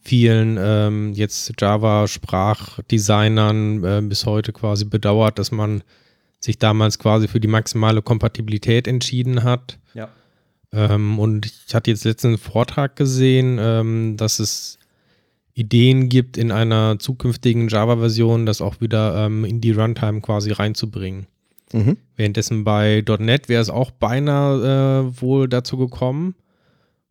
vielen ähm, jetzt Java-Sprachdesignern äh, bis heute quasi bedauert, dass man sich damals quasi für die maximale Kompatibilität entschieden hat. Ähm, und ich hatte jetzt letztens einen Vortrag gesehen, ähm, dass es Ideen gibt, in einer zukünftigen Java-Version das auch wieder ähm, in die Runtime quasi reinzubringen. Mhm. Währenddessen bei .NET wäre es auch beinahe äh, wohl dazu gekommen.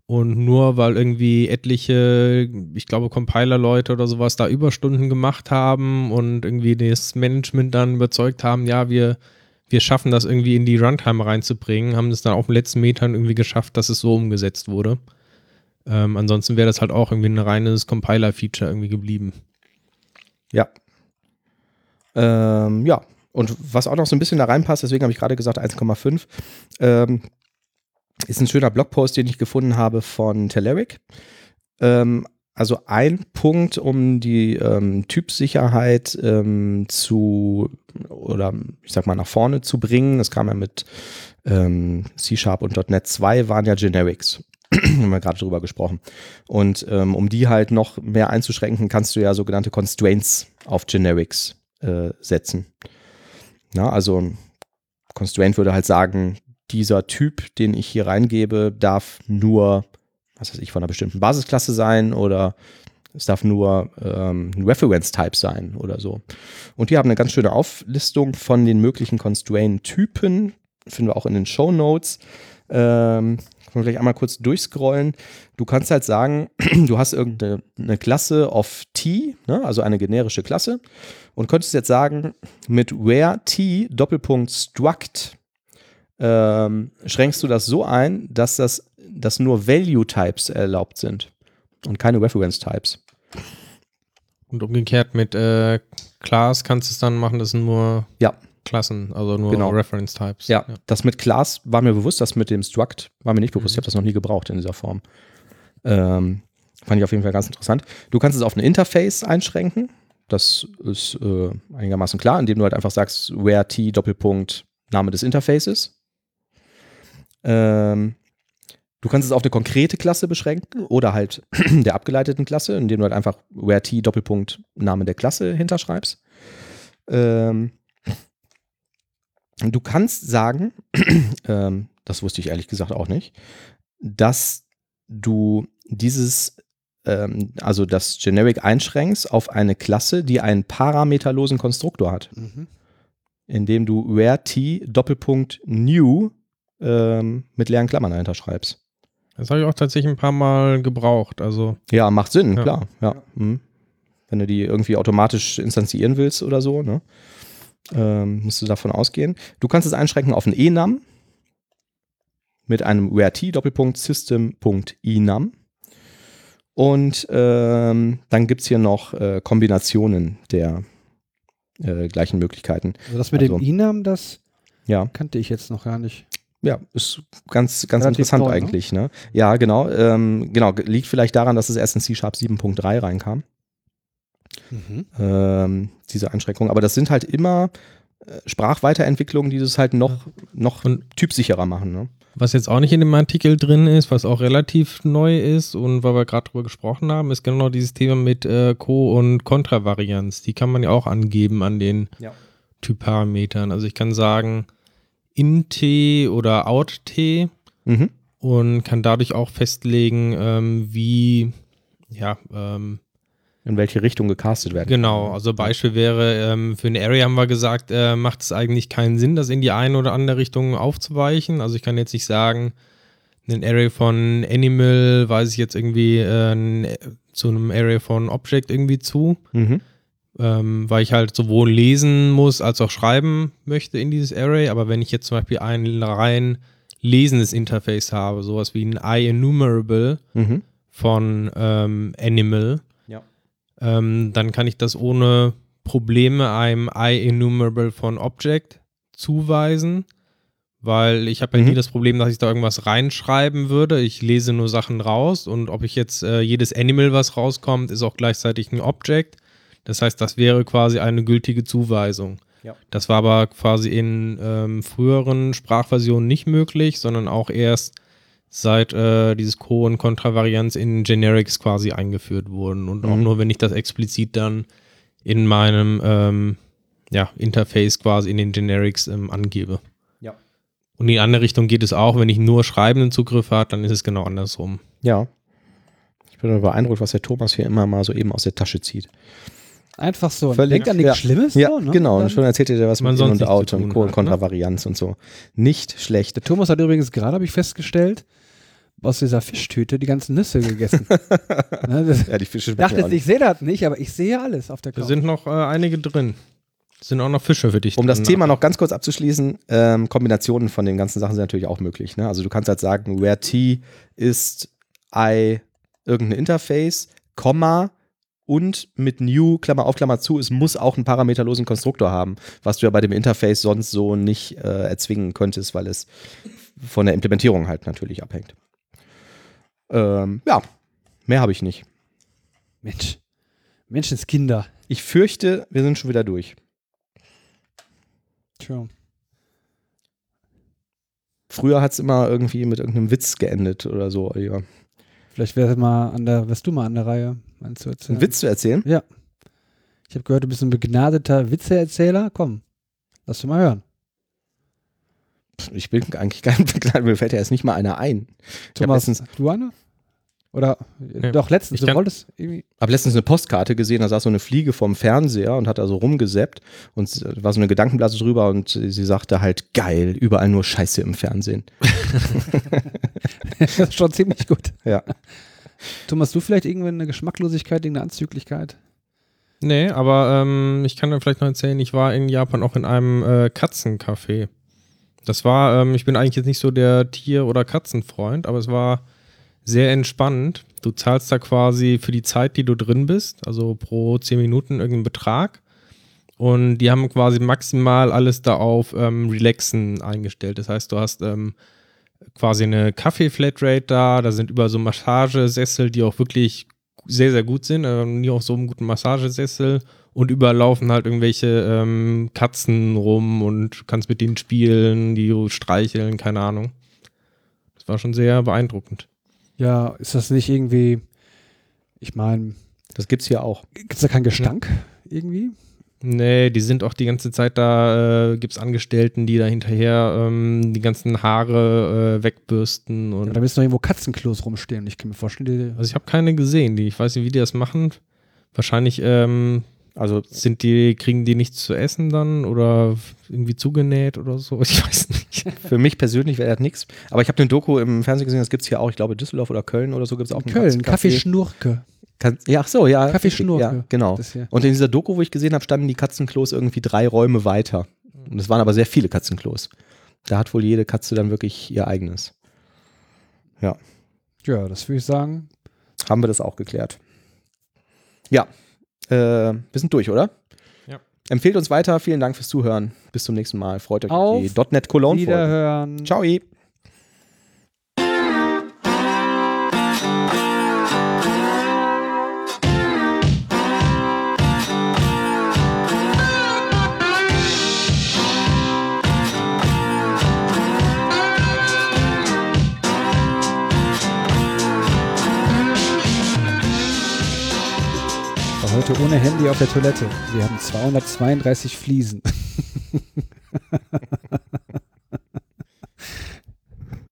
Und nur weil irgendwie etliche, ich glaube, Compiler-Leute oder sowas da Überstunden gemacht haben und irgendwie das Management dann überzeugt haben, ja, wir, wir schaffen das irgendwie in die Runtime reinzubringen, haben es dann auf den letzten Metern irgendwie geschafft, dass es so umgesetzt wurde. Ähm, ansonsten wäre das halt auch irgendwie ein reines Compiler-Feature irgendwie geblieben. Ja. Ähm, ja. Und was auch noch so ein bisschen da reinpasst, deswegen habe ich gerade gesagt 1,5, ähm, ist ein schöner Blogpost, den ich gefunden habe von Telerik. Also ein Punkt, um die ähm, Typsicherheit ähm, zu oder ich sag mal nach vorne zu bringen. Das kam ja mit ähm, C-Sharp und .NET 2 waren ja Generics. *clears throat* haben wir gerade drüber gesprochen. Und ähm, um die halt noch mehr einzuschränken, kannst du ja sogenannte Constraints auf Generics äh, setzen. Na, also Constraint würde halt sagen, dieser Typ, den ich hier reingebe, darf nur, was weiß ich, von einer bestimmten Basisklasse sein oder es darf nur ähm, ein Reference-Type sein oder so. Und die haben eine ganz schöne Auflistung von den möglichen Constraint-Typen, finden wir auch in den Show Notes. Ähm, können wir gleich einmal kurz durchscrollen. Du kannst halt sagen, *clears throat* du hast irgendeine Klasse of T, ne, also eine generische Klasse, und könntest jetzt sagen, mit where T Doppelpunkt Struct ähm, schränkst du das so ein, dass das dass nur Value Types erlaubt sind und keine Reference Types. Und umgekehrt mit äh, Class kannst du es dann machen, das sind nur ja. Klassen, also nur genau. Reference Types. Ja, ja, das mit Class war mir bewusst, das mit dem Struct war mir nicht bewusst. Mhm. Ich habe das noch nie gebraucht in dieser Form. Ähm, fand ich auf jeden Fall ganz interessant. Du kannst es auf ein Interface einschränken. Das ist äh, einigermaßen klar, indem du halt einfach sagst, where t Doppelpunkt Name des Interfaces. Ähm, du kannst es auf eine konkrete Klasse beschränken oder halt *clears throat* der abgeleiteten Klasse, indem du halt einfach where t Doppelpunkt Name der Klasse hinterschreibst. Ähm, du kannst sagen, *clears throat* ähm, das wusste ich ehrlich gesagt auch nicht, dass du dieses, ähm, also das Generic einschränkst auf eine Klasse, die einen parameterlosen Konstruktor hat. Mhm. Indem du where t Doppelpunkt new ähm, mit leeren Klammern dahinter schreibst. Das habe ich auch tatsächlich ein paar Mal gebraucht. Also ja, macht Sinn, ja. klar. Ja. Mhm. Wenn du die irgendwie automatisch instanzieren willst oder so, ne? ähm, musst du davon ausgehen. Du kannst es einschränken auf einen enum mit einem where-t Doppelpunkt system.enum. Und ähm, dann gibt es hier noch äh, Kombinationen der äh, gleichen Möglichkeiten. Also das mit also, dem enum, das ja. kannte ich jetzt noch gar nicht. Ja, ist ganz, ganz Relativ interessant neu, ne? eigentlich. Ne? Ja, genau. Ähm, genau, liegt vielleicht daran, dass es erst in C-Sharp 7.3 reinkam. Mhm. ähm, diese Einschränkungen. Aber das sind halt immer äh, Sprachweiterentwicklungen, die das halt noch, noch Und- typsicherer machen. Ne? Was jetzt auch nicht in dem Artikel drin ist, was auch relativ neu ist und weil wir gerade drüber gesprochen haben, ist genau dieses Thema mit äh, Co- und Kontravarianz. Die kann man ja auch angeben an den Ja. Typparametern. Also ich kann sagen int oder out-t Mhm. und kann dadurch auch festlegen, ähm, wie, ja, ähm, In welche Richtung gecastet werden. Genau, also Beispiel wäre, ähm, für eine Array haben wir gesagt, äh, macht es eigentlich keinen Sinn, das in die eine oder andere Richtung aufzuweichen. Also ich kann jetzt nicht sagen, ein Array von Animal weise ich jetzt irgendwie äh, zu einem Array von Object irgendwie zu, Mhm. Ähm, weil ich halt sowohl lesen muss als auch schreiben möchte in dieses Array. Aber wenn ich jetzt zum Beispiel ein rein lesendes Interface habe, sowas wie ein IEnumerable Mhm. von ähm, Animal, Ja. ähm, dann kann ich das ohne Probleme einem IEnumerable von Object zuweisen, weil ich habe ja Mhm. nie das Problem, dass ich da irgendwas reinschreiben würde. Ich lese nur Sachen raus und ob ich jetzt äh, jedes Animal, was rauskommt, ist auch gleichzeitig ein Object. Das heißt, das wäre quasi eine gültige Zuweisung. Ja. Das war aber quasi in ähm, früheren Sprachversionen nicht möglich, sondern auch erst seit äh, dieses Co- und Kontravarianz in Generics quasi eingeführt wurden und auch Mhm. nur, wenn ich das explizit dann in meinem ähm, ja, Interface quasi in den Generics ähm, angebe. Ja. Und in die andere Richtung geht es auch, wenn ich nur schreibenden Zugriff habe, dann ist es genau andersrum. Ja. Ich bin beeindruckt, was der Thomas hier immer mal so eben aus der Tasche zieht. Einfach so. Völlig- Denkt an nichts ja. Schlimmes. Ja, so, ne? genau. Und schon erzählt er was Man mit sonst In und Out und Co. und hat, ne? Kontravarianz und so. Nicht schlecht. Der Thomas hat übrigens gerade, habe ich festgestellt, aus dieser Fischtüte die ganzen Nüsse gegessen. *laughs* ne, das, Ja, die Fische dachte, jetzt, nicht. ich sehe das nicht, aber ich sehe alles auf der Da Couch. sind noch äh, einige drin. Es sind auch noch Fische für dich Um das. Thema noch ganz kurz abzuschließen, ähm, Kombinationen von den ganzen Sachen sind natürlich auch möglich. Ne? Also du kannst halt sagen, where t ist i irgendein Interface, Komma und mit new, Klammer auf, Klammer zu, es muss auch einen parameterlosen Konstruktor haben, was du ja bei dem Interface sonst so nicht äh, erzwingen könntest, weil es von der Implementierung halt natürlich abhängt. Ähm, ja, mehr habe ich nicht. Mensch. Menschenskinder. Ich fürchte, wir sind schon wieder durch. Tja. Früher hat es immer irgendwie mit irgendeinem Witz geendet oder so. Oliver. Vielleicht wärst, mal an der, wärst du mal an der Reihe, meinst du erzählen? Einen Witz zu erzählen? Ja. Ich habe gehört, du bist ein begnadeter Witzeerzähler. Komm, lass du mal hören. Ich bin eigentlich kein *laughs* Begleiter, mir fällt ja jetzt nicht mal einer ein. Thomas, letztens, du eine? Oder Nee. doch letztens, Ich du wolltest irgendwie. hab letztens eine Postkarte gesehen, da saß so eine Fliege vom Fernseher und hat da so rumgeseppt und es war so eine Gedankenblase drüber und sie sagte halt, geil, überall nur Scheiße im Fernsehen. *laughs* das ist schon ziemlich gut. Ja. Thomas, du vielleicht irgendwie eine Geschmacklosigkeit, irgendeine Anzüglichkeit? Nee, aber ähm, ich kann dir vielleicht noch erzählen, ich war in Japan auch in einem äh, Katzencafé. Das war, ähm, ich bin eigentlich jetzt nicht so der Tier- oder Katzenfreund, aber es war sehr entspannend. Du zahlst da quasi für die Zeit, die du drin bist, also pro 10 Minuten irgendeinen Betrag. Und die haben quasi maximal alles da auf ähm, Relaxen eingestellt. Das heißt, du hast ähm, quasi eine Kaffee-Flatrate da, da sind über so Massagesessel, die auch wirklich sehr, sehr gut sind, äh, nie auf so einem guten Massagesessel und überall laufen halt irgendwelche ähm, Katzen rum und kannst mit denen spielen, die streicheln, keine Ahnung. Das war schon sehr beeindruckend. Ja, ist das nicht irgendwie, ich meine, Das gibt's hier auch. gibt es da keinen Gestank irgendwie? Nee, die sind auch die ganze Zeit da, äh, gibt es Angestellten, die da hinterher ähm, die ganzen Haare äh, wegbürsten und Ja, da müssen noch irgendwo Katzenklos rumstehen. Ich kann mir vorstellen, die, also ich habe keine gesehen, die ich weiß nicht, wie die das machen. Wahrscheinlich ähm, Also sind die, kriegen die nichts zu essen dann oder irgendwie zugenäht oder so. *laughs* Ich weiß nicht. für mich persönlich wäre das nichts. Aber ich habe eine Doku im Fernsehen gesehen, das gibt's hier auch, ich glaube Düsseldorf oder Köln oder so gibt's auch in einen Köln, Katzencafé. Kaffee Schnurke. Kann, ja, ach so, ja. Kaffee richtig, Schnurke. Ja, genau. Und in dieser Doku, wo ich gesehen habe, standen die Katzenklos irgendwie drei Räume weiter. Und es waren aber sehr viele Katzenklos. Da hat wohl jede Katze dann wirklich ihr eigenes. Ja, das würde ich sagen. Haben wir das auch geklärt. Ja, äh, wir sind durch, oder? Ja. Empfehlt uns weiter. Vielen Dank fürs Zuhören. Bis zum nächsten Mal. Freut euch Auf die .NET Cologne Folge. Wiederhören. Ciao. Heute ohne Handy auf der Toilette. Wir haben 232 Fliesen. *laughs*